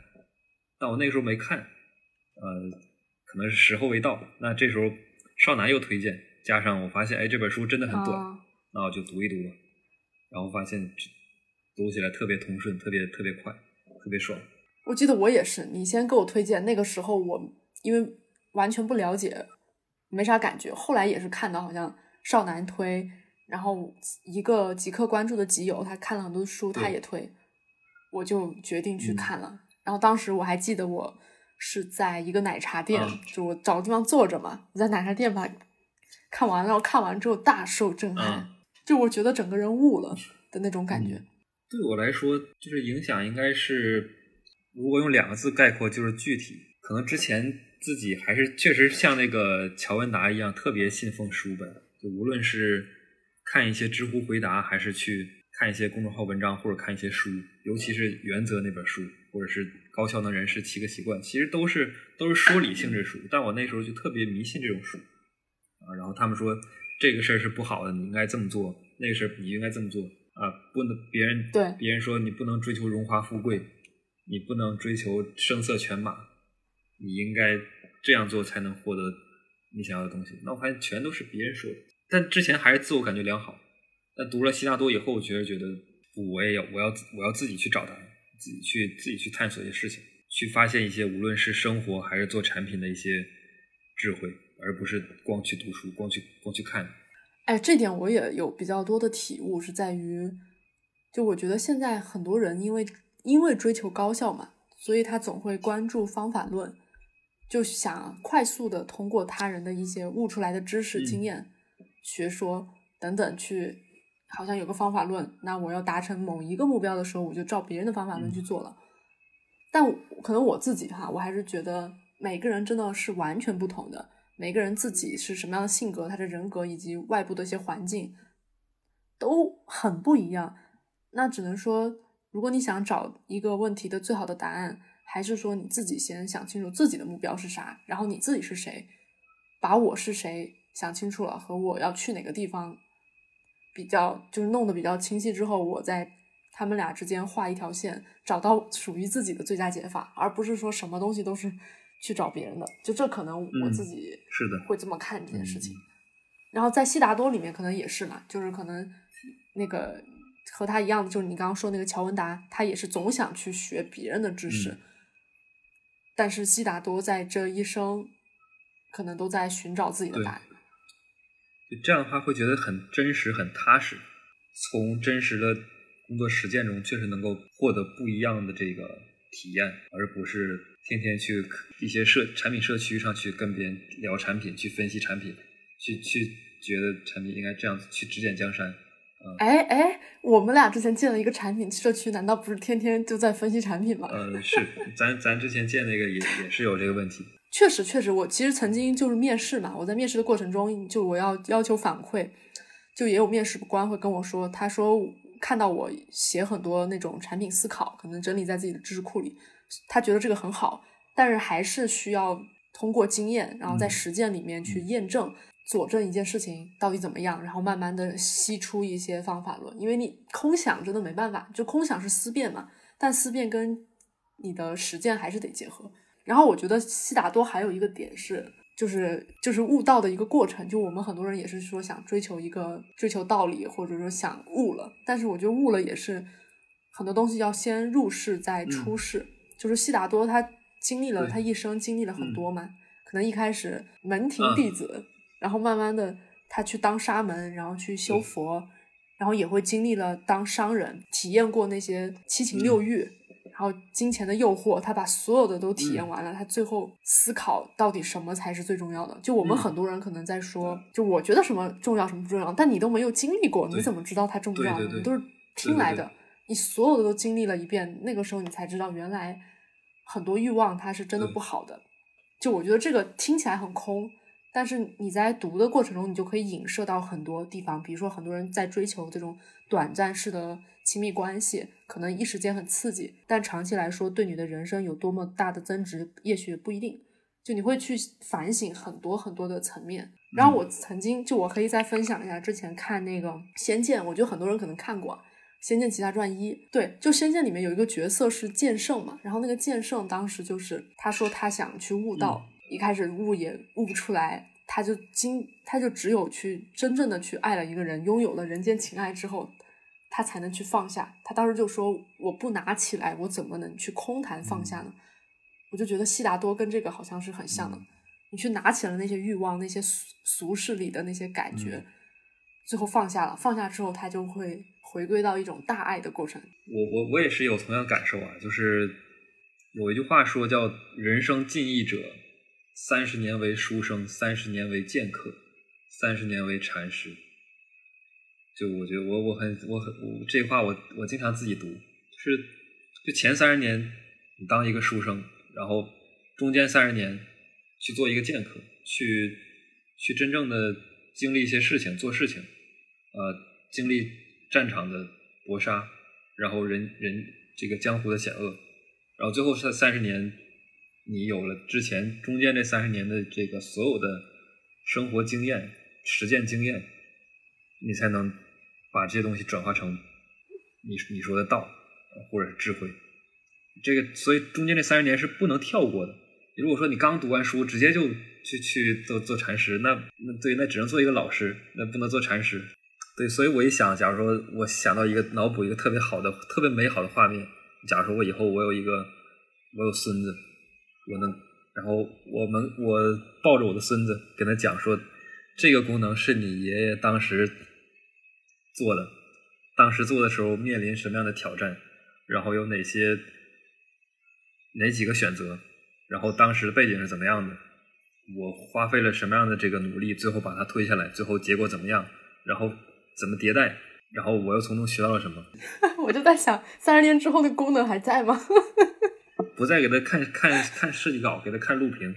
但我那个时候没看，呃，可能是时候未到。那这时候少男又推荐，加上我发现，哎，这本书真的很短，那我就读一读吧。然后发现读起来特别通顺，特别特别快，特别爽。我记得我也是，你先给我推荐，那个时候我因为。完全不了解，没啥感觉。后来也是看到好像少男推，然后一个极客关注的集友，他看了很多书，他也推，我就决定去看了。然后当时我还记得我是在一个奶茶店，就我找个地方坐着嘛，我在奶茶店把看完了，看完之后大受震撼，就我觉得整个人悟了的那种感觉。对我来说，就是影响应该是，如果用两个字概括，就是具体。可能之前。自己还是确实像那个乔文达一样，特别信奉书本。就无论是看一些知乎回答，还是去看一些公众号文章，或者看一些书，尤其是《原则》那本书，或者是《高效能人士七个习惯》，其实都是都是说理性质书。但我那时候就特别迷信这种书啊。然后他们说这个事儿是不好的，你应该这么做；那个事儿你应该这么做啊。不能别人对别人说你不能追求荣华富贵，你不能追求声色犬马，你应该。这样做才能获得你想要的东西。那我发现全都是别人说的，但之前还是自我感觉良好。但读了悉达多以后，我觉得觉得我也要，我要我要自己去找答案，自己去自己去探索一些事情，去发现一些无论是生活还是做产品的一些智慧，而不是光去读书，光去光去看。哎，这点我也有比较多的体悟，是在于，就我觉得现在很多人因为因为追求高效嘛，所以他总会关注方法论。就想快速的通过他人的一些悟出来的知识、经验、学说等等去，好像有个方法论。那我要达成某一个目标的时候，我就照别人的方法论去做了。但可能我自己哈，我还是觉得每个人真的是完全不同的。每个人自己是什么样的性格，他的人格以及外部的一些环境都很不一样。那只能说，如果你想找一个问题的最好的答案。还是说你自己先想清楚自己的目标是啥，然后你自己是谁，把我是谁想清楚了和我要去哪个地方，比较就是弄得比较清晰之后，我在他们俩之间画一条线，找到属于自己的最佳解法，而不是说什么东西都是去找别人的。就这可能我自己是的会这么看这件事情。然后在悉达多里面可能也是嘛，就是可能那个和他一样的，就是你刚刚说那个乔文达，他也是总想去学别人的知识。但是悉达多在这一生，可能都在寻找自己的答案。就这样的话，会觉得很真实、很踏实。从真实的工作实践中，确实能够获得不一样的这个体验，而不是天天去一些社产品社区上去跟别人聊产品，去分析产品，去去觉得产品应该这样子去指点江山。哎哎，我们俩之前建了一个产品社区，难道不是天天就在分析产品吗？嗯，是，咱咱之前建那个也也是有这个问题。确实确实，我其实曾经就是面试嘛，我在面试的过程中，就我要要求反馈，就也有面试官会跟我说，他说看到我写很多那种产品思考，可能整理在自己的知识库里，他觉得这个很好，但是还是需要通过经验，然后在实践里面去验证。佐证一件事情到底怎么样，然后慢慢的析出一些方法论，因为你空想真的没办法，就空想是思辨嘛，但思辨跟你的实践还是得结合。然后我觉得悉达多还有一个点是，就是就是悟道的一个过程。就我们很多人也是说想追求一个追求道理，或者说想悟了。但是我觉得悟了也是很多东西要先入世再出世。就是悉达多他经历了他一生经历了很多嘛，可能一开始门庭弟子，然后慢慢的他去当沙门，然后去修佛，然后也会经历了当商人，体验过那些七情六欲。然后金钱的诱惑，他把所有的都体验完了，他最后思考到底什么才是最重要的。就我们很多人可能在说，就我觉得什么重要，什么不重要，但你都没有经历过，你怎么知道它重不重要？你都是听来的，你所有的都经历了一遍，那个时候你才知道，原来很多欲望它是真的不好的。就我觉得这个听起来很空。但是你在读的过程中，你就可以影射到很多地方，比如说很多人在追求这种短暂式的亲密关系，可能一时间很刺激，但长期来说对你的人生有多么大的增值，也许不一定。就你会去反省很多很多的层面。然后我曾经就我可以再分享一下之前看那个《仙剑》，我觉得很多人可能看过《仙剑奇侠传一》。对，就《仙剑》里面有一个角色是剑圣嘛，然后那个剑圣当时就是他说他想去悟道。一开始悟也悟不出来，他就经他就只有去真正的去爱了一个人，拥有了人间情爱之后，他才能去放下。他当时就说：“我不拿起来，我怎么能去空谈放下呢？”我就觉得悉达多跟这个好像是很像的。你去拿起了那些欲望，那些俗俗世里的那些感觉，最后放下了。放下之后，他就会回归到一种大爱的过程。我我我也是有同样感受啊，就是有一句话说叫“人生尽义者”。三十年为书生，三十年为剑客，三十年为禅师。就我觉得，我我很我很我这话我我经常自己读，就是就前三十年你当一个书生，然后中间三十年去做一个剑客，去去真正的经历一些事情，做事情，呃，经历战场的搏杀，然后人人这个江湖的险恶，然后最后是三十年。你有了之前中间这三十年的这个所有的生活经验、实践经验，你才能把这些东西转化成你你说的道或者是智慧。这个所以中间这三十年是不能跳过的。如果说你刚读完书直接就去去做做禅师，那那对那只能做一个老师，那不能做禅师。对，所以我一想，假如说我想到一个脑补一个特别好的、特别美好的画面，假如说我以后我有一个我有孙子。我能，然后我们我抱着我的孙子跟他讲说，这个功能是你爷爷当时做的，当时做的时候面临什么样的挑战，然后有哪些哪几个选择，然后当时的背景是怎么样的，我花费了什么样的这个努力，最后把它推下来，最后结果怎么样，然后怎么迭代，然后我又从中学到了什么？我就在想，三十年之后的功能还在吗？不再给他看看看设计稿，给他看录屏，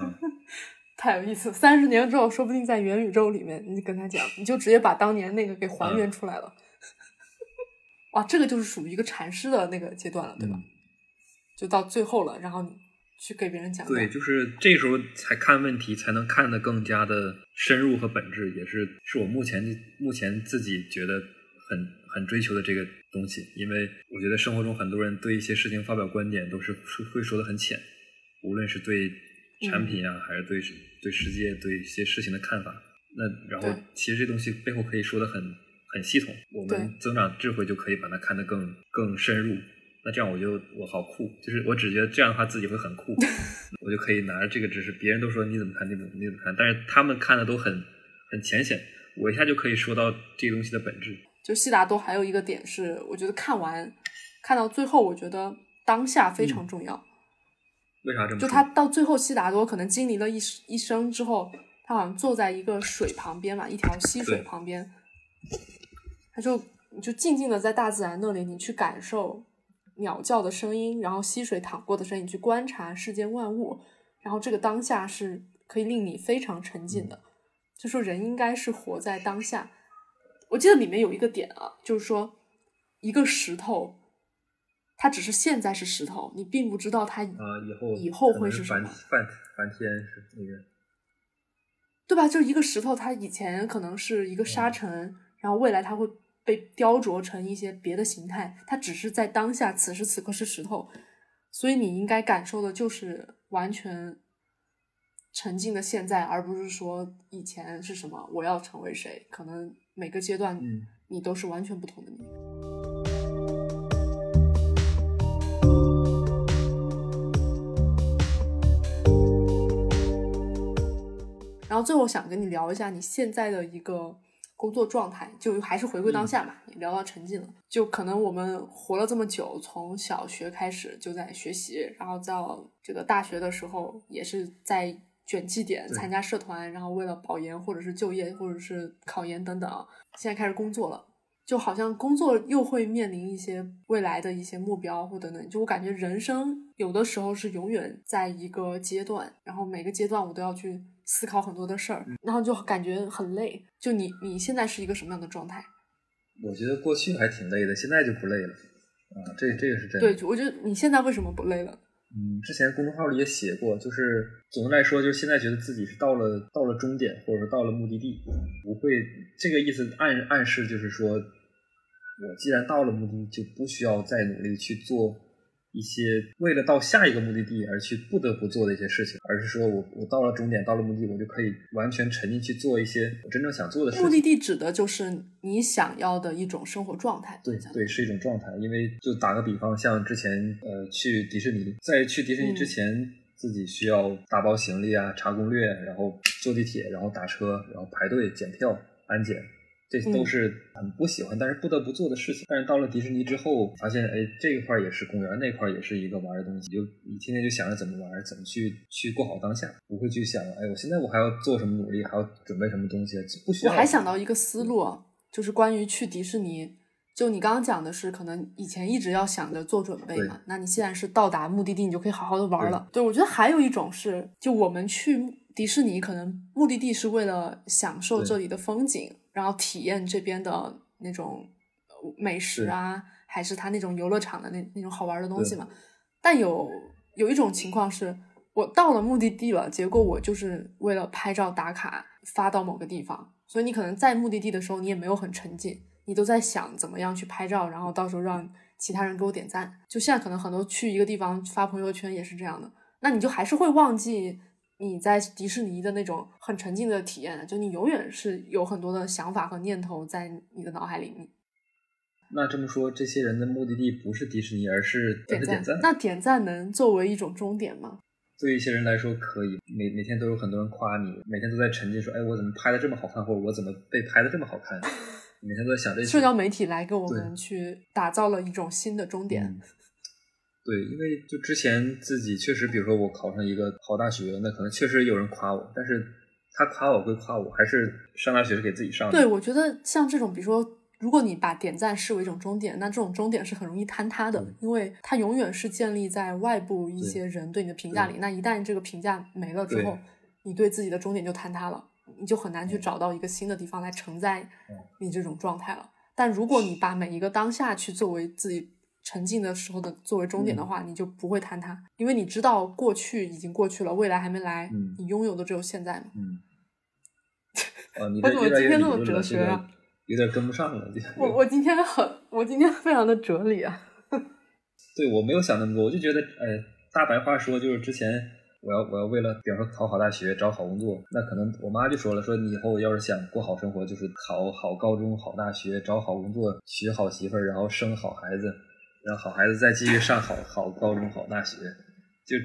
嗯，太有意思！三十年之后，说不定在元宇宙里面，你跟他讲，你就直接把当年那个给还原出来了。哇，这个就是属于一个禅师的那个阶段了，对吧？就到最后了，然后你去给别人讲。对，就是这时候才看问题，才能看得更加的深入和本质，也是是我目前目前自己觉得很很追求的这个。东西，因为我觉得生活中很多人对一些事情发表观点都是会说的很浅，无论是对产品啊，还是对对世界、对一些事情的看法。那然后其实这东西背后可以说的很很系统，我们增长智慧就可以把它看得更更深入。那这样我就我好酷，就是我只觉得这样的话自己会很酷，我就可以拿着这个知识，别人都说你怎么看，你怎么你怎么看，但是他们看的都很很浅显，我一下就可以说到这个东西的本质。就悉达多还有一个点是，我觉得看完看到最后，我觉得当下非常重要。为啥这么？就他到最后，悉达多可能经历了一一生之后，他好像坐在一个水旁边嘛，一条溪水旁边，他就就静静的在大自然那里，你去感受鸟叫的声音，然后溪水淌过的声音，去观察世间万物，然后这个当下是可以令你非常沉浸的。就说人应该是活在当下。我记得里面有一个点啊，就是说，一个石头，它只是现在是石头，你并不知道它啊以后以后会是什么。梵梵天是那个，对吧？就一个石头，它以前可能是一个沙尘，然后未来它会被雕琢成一些别的形态。它只是在当下此时此刻是石头，所以你应该感受的就是完全沉浸的现在，而不是说以前是什么，我要成为谁。可能每个阶段嗯你都是完全不同的你。然后最后想跟你聊一下你现在的一个工作状态，就还是回归当下嘛。也聊到沉浸了，就可能我们活了这么久，从小学开始就在学习，然后到这个大学的时候也是在卷绩点参加社团，然后为了保研或者是就业或者是考研等等，现在开始工作了。就好像工作又会面临一些未来的一些目标或等等，就我感觉人生有的时候是永远在一个阶段，然后每个阶段我都要去思考很多的事儿，然后就感觉很累。就你你现在是一个什么样的状态？我觉得过去还挺累的，现在就不累了啊，这这个是真的。对，我觉得你现在为什么不累了？嗯，之前公众号里也写过，就是总的来说，就是现在觉得自己是到了到了终点，或者说到了目的地，不会这个意思暗暗示就是说，我既然到了目的地，就不需要再努力去做一些为了到下一个目的地而去不得不做的一些事情，而是说我我到了终点，到了目的地，我就可以完全沉浸去做一些我真正想做的事情。目的地指的就是你想要的一种生活状态。对对，是一种状态。因为就打个比方，像之前呃去迪士尼，在去迪士尼之前，自己需要打包行李啊、查攻略，然后坐地铁，然后打车，然后排队检票、安检，这都是很不喜欢，但是不得不做的事情。但是到了迪士尼之后，发现哎，这一块也是公园，那块也是一个玩的东西，就你天天就想着怎么玩，怎么去去过好当下，不会去想哎，我现在我还要做什么努力，还要准备什么东西，不需要。我还想到一个思路，啊，就是关于去迪士尼。就你刚刚讲的是，可能以前一直要想着做准备嘛，那你现在是到达目的地，你就可以好好的玩了。对我觉得还有一种是，就我们去迪士尼，可能目的地是为了享受这里的风景，然后体验这边的那种呃美食啊，还是他那种游乐场的那那种好玩的东西嘛。但有有一种情况是，我到了目的地了，结果我就是为了拍照打卡发到某个地方，所以你可能在目的地的时候，你也没有很沉浸，你都在想怎么样去拍照，然后到时候让其他人给我点赞。就现在可能很多去一个地方发朋友圈也是这样的，那你就还是会忘记你在迪士尼的那种很沉浸的体验，就你永远是有很多的想法和念头在你的脑海里。你那这么说，这些人的目的地不是迪士尼，而是而点赞，点赞。那点赞能作为一种终点吗？对于一些人来说可以，每每天都有很多人夸你，每天都在沉浸说，哎，我怎么拍的这么好看，或者我怎么被拍的这么好看，每天都在想这些。社交媒体来给我们去打造了一种新的终点。嗯对，因为就之前自己确实，比如说我考上一个好大学，那可能确实有人夸我，但是他夸我归夸我，还是上大学是给自己上的。对，我觉得像这种，比如说，如果你把点赞视为一种终点，那这种终点是很容易坍塌的，嗯因为它永远是建立在外部一些人对你的评价里。那一旦这个评价没了之对后，你对自己的终点就坍塌了，你就很难去嗯找到一个新的地方来承载嗯你这种状态了。但如果你把每一个当下去作为自己沉浸的时候的作为终点的嗯话，你就不会坍塌，因为你知道过去已经过去了，未来还没来，嗯你拥有的只有现在嘛。嗯，啊，你我怎么今天那么哲学啊有点跟不上了。我我今天很，我今天非常的哲理啊。对我没有想那么多，我就觉得，哎，大白话说就是之前我要我要为了，比方说考好大学、找好工作，那可能我妈就说了，说你以后要是想过好生活，就是考好高中、好大学、找好工作、娶好媳妇儿，然后生好孩子，然后好孩子再继续上好好高中、好大学，就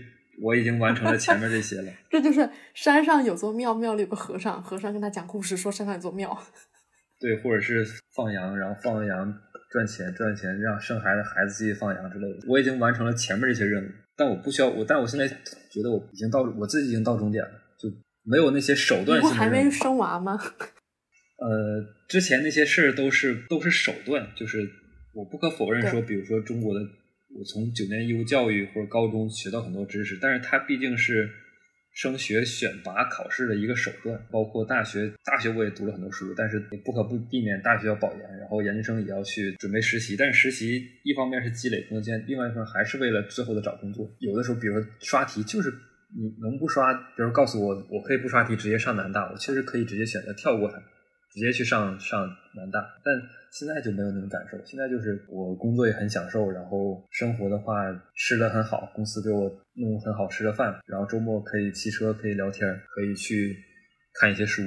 我已经完成了前面这些了。这就是山上有座庙，庙里有个和尚，和尚跟他讲故事，说山上有座庙。对，或者是放羊，然后放完羊赚钱，赚钱让生孩子，孩子继续放羊之类的。我已经完成了前面这些任务，但我不需要我，但我现在觉得我已经到，我自己已经到终点了，就没有那些手你段不还没性的任务。生娃吗？呃，之前那些事儿都是都是手段，就是我不可否认说，比如说中国的，我从九年义务教育或者高中学到很多知识，但是它毕竟是升学选拔考试的一个手段，包括大学，大学我也读了很多书，但是也不可不避免大学要保研，然后研究生也要去准备实习，但是实习一方面是积累工作经验，另外一方面还是为了最后的找工作。有的时候，比如说刷题，就是你能不刷，比如告诉我我可以不刷题直接上南大，我确实可以直接选择跳过它。直接去上上南大。但现在就没有那种感受，现在就是我工作也很享受，然后生活的话吃的很好，公司给我弄很好吃的饭，然后周末可以骑车，可以聊天，可以去看一些书，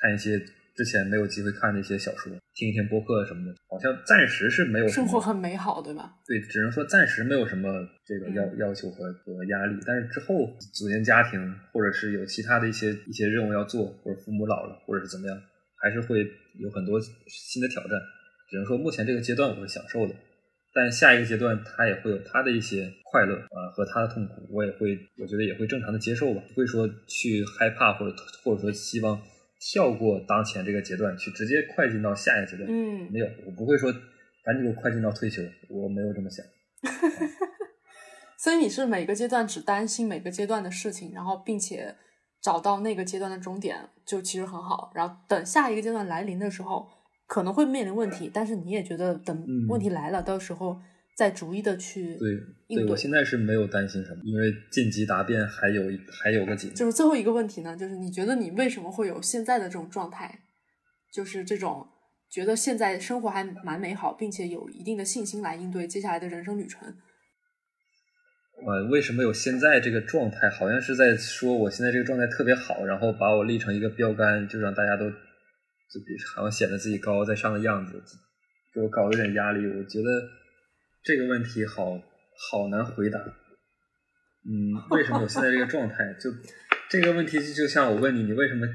看一些。之前没有机会看的一些小说，听一听播客什么的，好像暂时是没有生活很美好，对吧？对，只能说暂时没有什么这个要要求和和压力。但是之后组建家庭，或者是有其他的一些一些任务要做，或者父母老了，或者是怎么样，还是会有很多新的挑战。只能说目前这个阶段我是享受的，但下一个阶段他也会有他的一些快乐啊和他的痛苦，我也会我觉得也会正常的接受吧，不会说去害怕或者或者说希望。跳过当前这个阶段，去直接快进到下一个阶段。嗯，没有，我不会说赶紧给我快进到退休，我没有这么想。所以你是每个阶段只担心每个阶段的事情，然后并且找到那个阶段的终点，就其实很好。然后等下一个阶段来临的时候，可能会面临问题，但是你也觉得等问题来了，到时候。再逐一的去对，对我现在是没有担心什么，因为晋级答辩还有还有个几就是最后一个问题呢，就是你觉得你为什么会有现在的这种状态？就是这种觉得现在生活还蛮美好，并且有一定的信心来应对接下来的人生旅程。呃，为什么有现在这个状态？好像是在说我现在这个状态特别好，然后把我立成一个标杆，就让大家都就比好像显得自己高高在上的样子，给我搞有点压力。我觉得。这个问题好好难回答，嗯，为什么我现在这个状态？就这个问题就像我问你，你为什么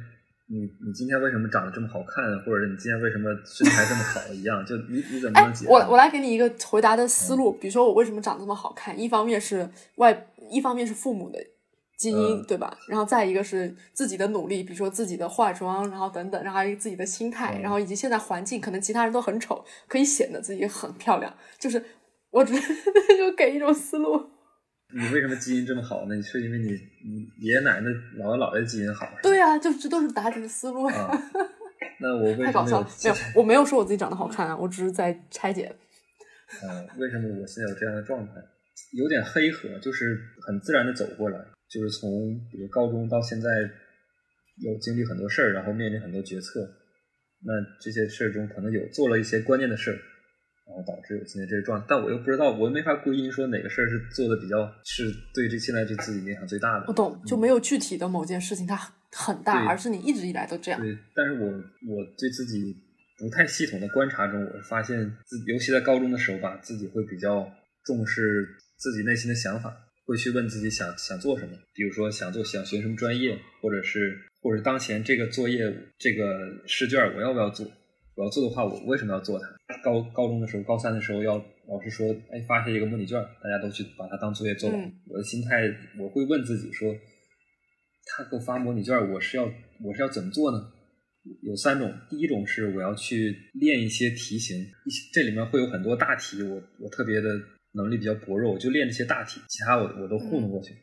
你你今天为什么长得这么好看，或者你今天为什么身材这么好一样？就你你怎么能解？我我来给你一个回答的思路，比如说我为什么长得这么好看？一方面是外，一方面是父母的基因，对吧？然后再一个是自己的努力，比如说自己的化妆，然后等等，然后还有自己的心态，然后以及现在环境，可能其他人都很丑，可以显得自己很漂亮，就是。我只 就给一种思路。你为什么基因这么好呢？是因为你你爷爷奶奶、姥姥姥爷基因好？对呀，就这都是答题的思路呀。那我为什么太搞笑了？没有，我没有说我自己长得好看啊，我只是在拆解。嗯，为什么我现在有这样的状态？有点黑盒，就是很自然的走过来，就是从比如高中到现在，有经历很多事儿，然后面临很多决策。那这些事儿中，可能有做了一些关键的事儿。然后导致我现在这个状态，但我又不知道，我又没法归因说哪个事儿是做的比较是对这现在对自己影响最大的。我懂，就没有具体的某件事情它很大，而是你一直以来都这样。对，但是我我对自己不太系统的观察中，我发现自尤其在高中的时候吧，自己会比较重视自己内心的想法，会去问自己想想做什么，比如说想做想学什么专业，或者是或者当前这个作业这个试卷我要不要做。我要做的话，我为什么要做它？高高中的时候，高三的时候，要老师说，哎，发下一个模拟卷，大家都去把它当作业做完。我的心态，我会问自己说，他给我发模拟卷，我是要我是要怎么做呢？有三种，第一种是我要去练一些题型，这里面会有很多大题，我我特别的能力比较薄弱，我就练这些大题，其他我我都糊弄过去。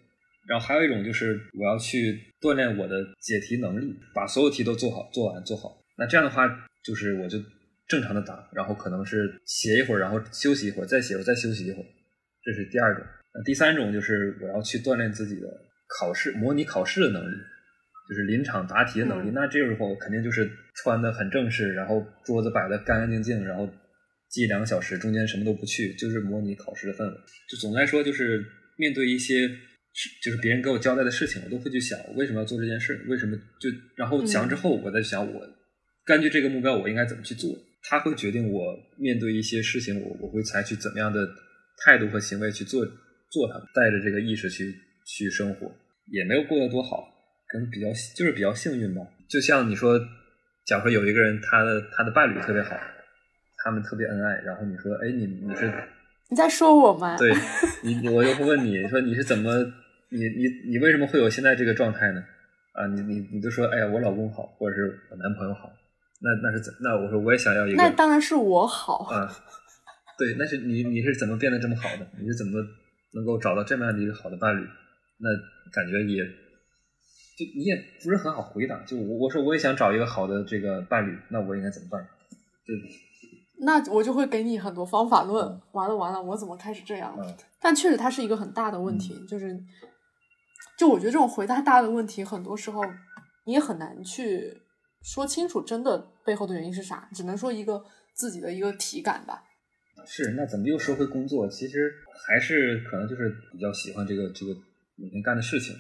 然后还有一种就是我要去锻炼我的解题能力，把所有题都做好，做完做好。那这样的话。就是我就正常的答，然后可能是写一会儿，然后休息一会儿，再写，再休息一会儿，这是第二种。那第三种就是我要去锻炼自己的考试模拟考试的能力，就是临场答题的能力。那这个时候肯定就是穿的很正式，然后桌子摆的干干净净，然后记两个小时，中间什么都不去，就是模拟考试的氛围。就总的来说，就是面对一些就是别人给我交代的事情，我都会去想为什么要做这件事，为什么就然后想之后，我再想我。根据这个目标，我应该怎么去做？他会决定我面对一些事情，我我会采取怎么样的态度和行为去做做它。带着这个意识去去生活，也没有过得多好，可能比较就是比较幸运吧。就像你说，假如说有一个人，他的他的伴侣特别好，他们特别恩爱，然后你说，哎，你你是 你在说我吗？对 你，我就会问你说你是怎么，你你你为什么会有现在这个状态呢？啊，你你你就说，哎呀，我老公好，或者是我男朋友好。那那是怎？那我说我也想要一个。那当然是我好啊。对，那是你你是怎么变得这么好的？你是怎么能够找到这么样的一个好的伴侣？那感觉也就你也不是很好回答。就我我说我也想找一个好的这个伴侣，那我应该怎么办？对那我就会给你很多方法论。完了完了，我怎么开始这样？但确实它是一个很大的问题，就是就我觉得这种回答大的问题，很多时候你也很难去。说清楚真的背后的原因是啥，只能说一个自己的一个体感吧。是，那怎么又说回工作？其实还是可能就是比较喜欢这个这个每天干的事情，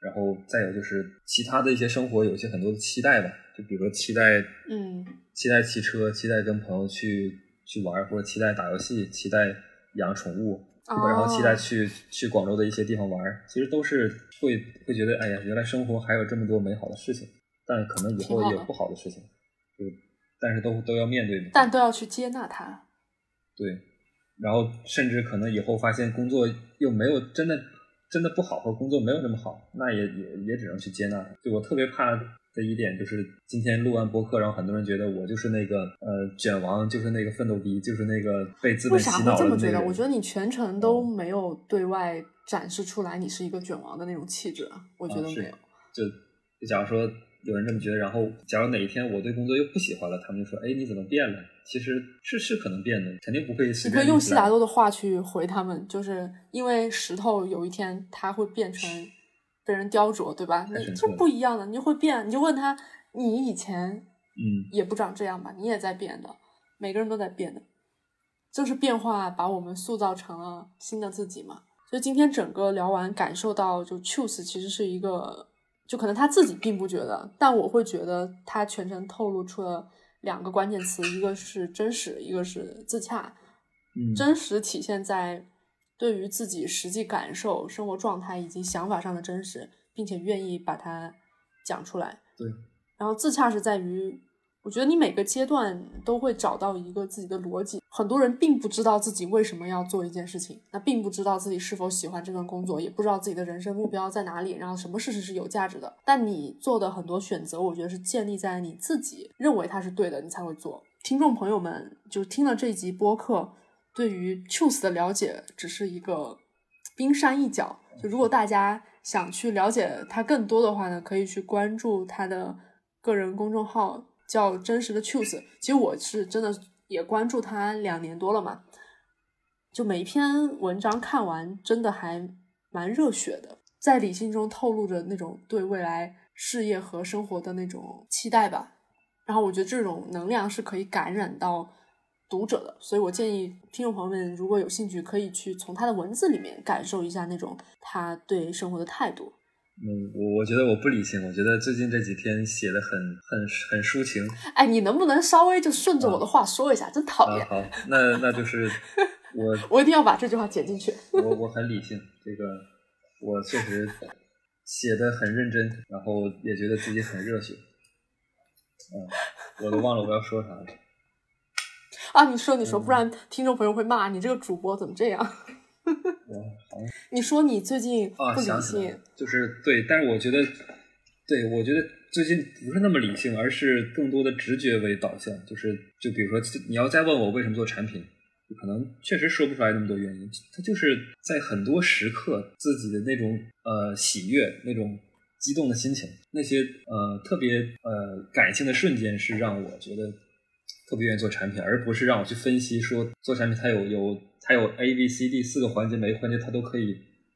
然后再有就是其他的一些生活有一些很多的期待吧，就比如说期待，嗯，期待骑车，期待跟朋友去去玩，或者期待打游戏，期待养宠物，然后期待去去广州的一些地方玩，其实都是会会觉得，哎呀，原来生活还有这么多美好的事情，但可能以后也有不好的事情，就但是都都要面对，但都要去接纳它。对，然后甚至可能以后发现工作又没有真的真的不好，或工作没有那么好，那也也也只能去接纳。就我特别怕的一点就是，今天录完播客，然后很多人觉得我就是那个呃卷王，就是那个奋斗逼，就是那个被资本洗脑的那个。为啥会这么觉得？我觉得你全程都没有对外展示出来你是一个卷王的那种气质啊，我觉得没有。就就假如说。有人这么觉得，然后假如哪一天我对工作又不喜欢了，他们就说：“哎，你怎么变了？”其实是是可能变的，肯定不会。你可以用悉达多的话去回他们，就是因为石头有一天它会变成被人雕琢，对吧？你就不一样的，你就会变。你就问他，你以前嗯也不长这样吧？你也在变的，每个人都在变的，就是变化把我们塑造成了新的自己嘛。所以今天整个聊完，感受到就 choose 其实是一个。就可能他自己并不觉得，但我会觉得他全程透露出了两个关键词，一个是真实，一个是自洽。嗯，真实体现在对于自己实际感受、生活状态以及想法上的真实，并且愿意把它讲出来。对，然后自洽是在于。我觉得你每个阶段都会找到一个自己的逻辑。很多人并不知道自己为什么要做一件事情，那并不知道自己是否喜欢这份工作，也不知道自己的人生目标在哪里，然后什么事情是有价值的。但你做的很多选择，我觉得是建立在你自己认为它是对的，你才会做。听众朋友们，就听了这一集播客，对于 Choose 的了解只是一个冰山一角。就如果大家想去了解他更多的话呢，可以去关注他的个人公众号。叫真实的 choose，其实我是真的也关注他两年多了嘛，就每一篇文章看完，真的还蛮热血的，在理性中透露着那种对未来事业和生活的那种期待吧。然后我觉得这种能量是可以感染到读者的，所以我建议听众朋友们如果有兴趣，可以去从他的文字里面感受一下那种他对生活的态度。嗯，我我觉得我不理性，我觉得最近这几天写的很很很抒情。哎，你能不能稍微就顺着我的话说一下？真讨厌。好，那那就是 我我一定要把这句话剪进去。我我很理性，这个我确实写的很认真，然后也觉得自己很热血。嗯，我都忘了我要说啥了。啊，你说你说，不然听众朋友会骂你这个主播怎么这样。我 好你说你最近啊，不理性，就是对，但是我觉得，对我觉得最近不是那么理性，而是更多的直觉为导向。就是就比如说，你要再问我为什么做产品，可能确实说不出来那么多原因。他就是在很多时刻，自己的那种呃喜悦、那种激动的心情，那些呃特别呃感性的瞬间，是让我觉得特别愿意做产品，而不是让我去分析说做产品它有有。它有 A、B、C、D 四个环节，每个环节它都可以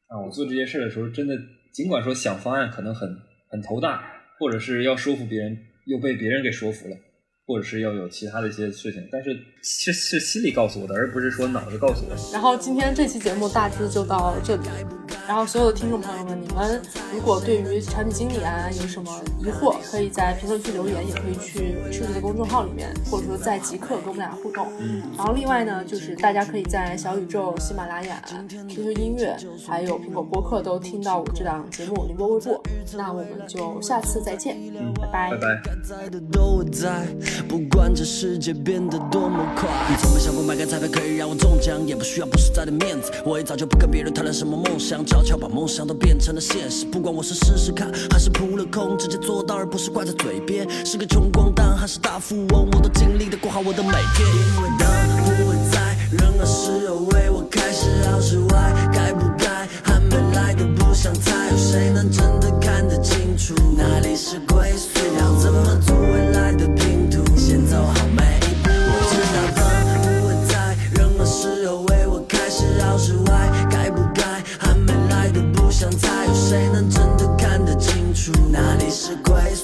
啊。我做这件事的时候，真的尽管说想方案可能很很头大，或者是要说服别人，又被别人给说服了，或者是要有其他的一些事情，但是是是心里告诉我的，而不是说脑子告诉我。然后今天这期节目大致就到这里。然后所有的听众朋友们，你们如果对于产品经理啊有什么疑惑，可以在评论区留言，也可以去 Choose 的公众号里面，或者说在极客跟我们俩互动。嗯。然后另外呢，就是大家可以在小宇宙、喜马拉雅、QQ 音乐，还有苹果播客都听到我这档节目《宁波微步》。那我们就下次再见，嗯，拜拜。拜拜。悄悄把梦想都变成了现实，不管我是试试看，还是扑了空，直接做到，而不是挂在嘴边。是个穷光蛋，还是大富翁，我都尽力的过好我的每天。因为灯不会在任何时候为我开，是好是坏，该不该，还没来的不想猜。有谁能真的看得清楚哪里是归宿？要怎么做未来的？是归宿。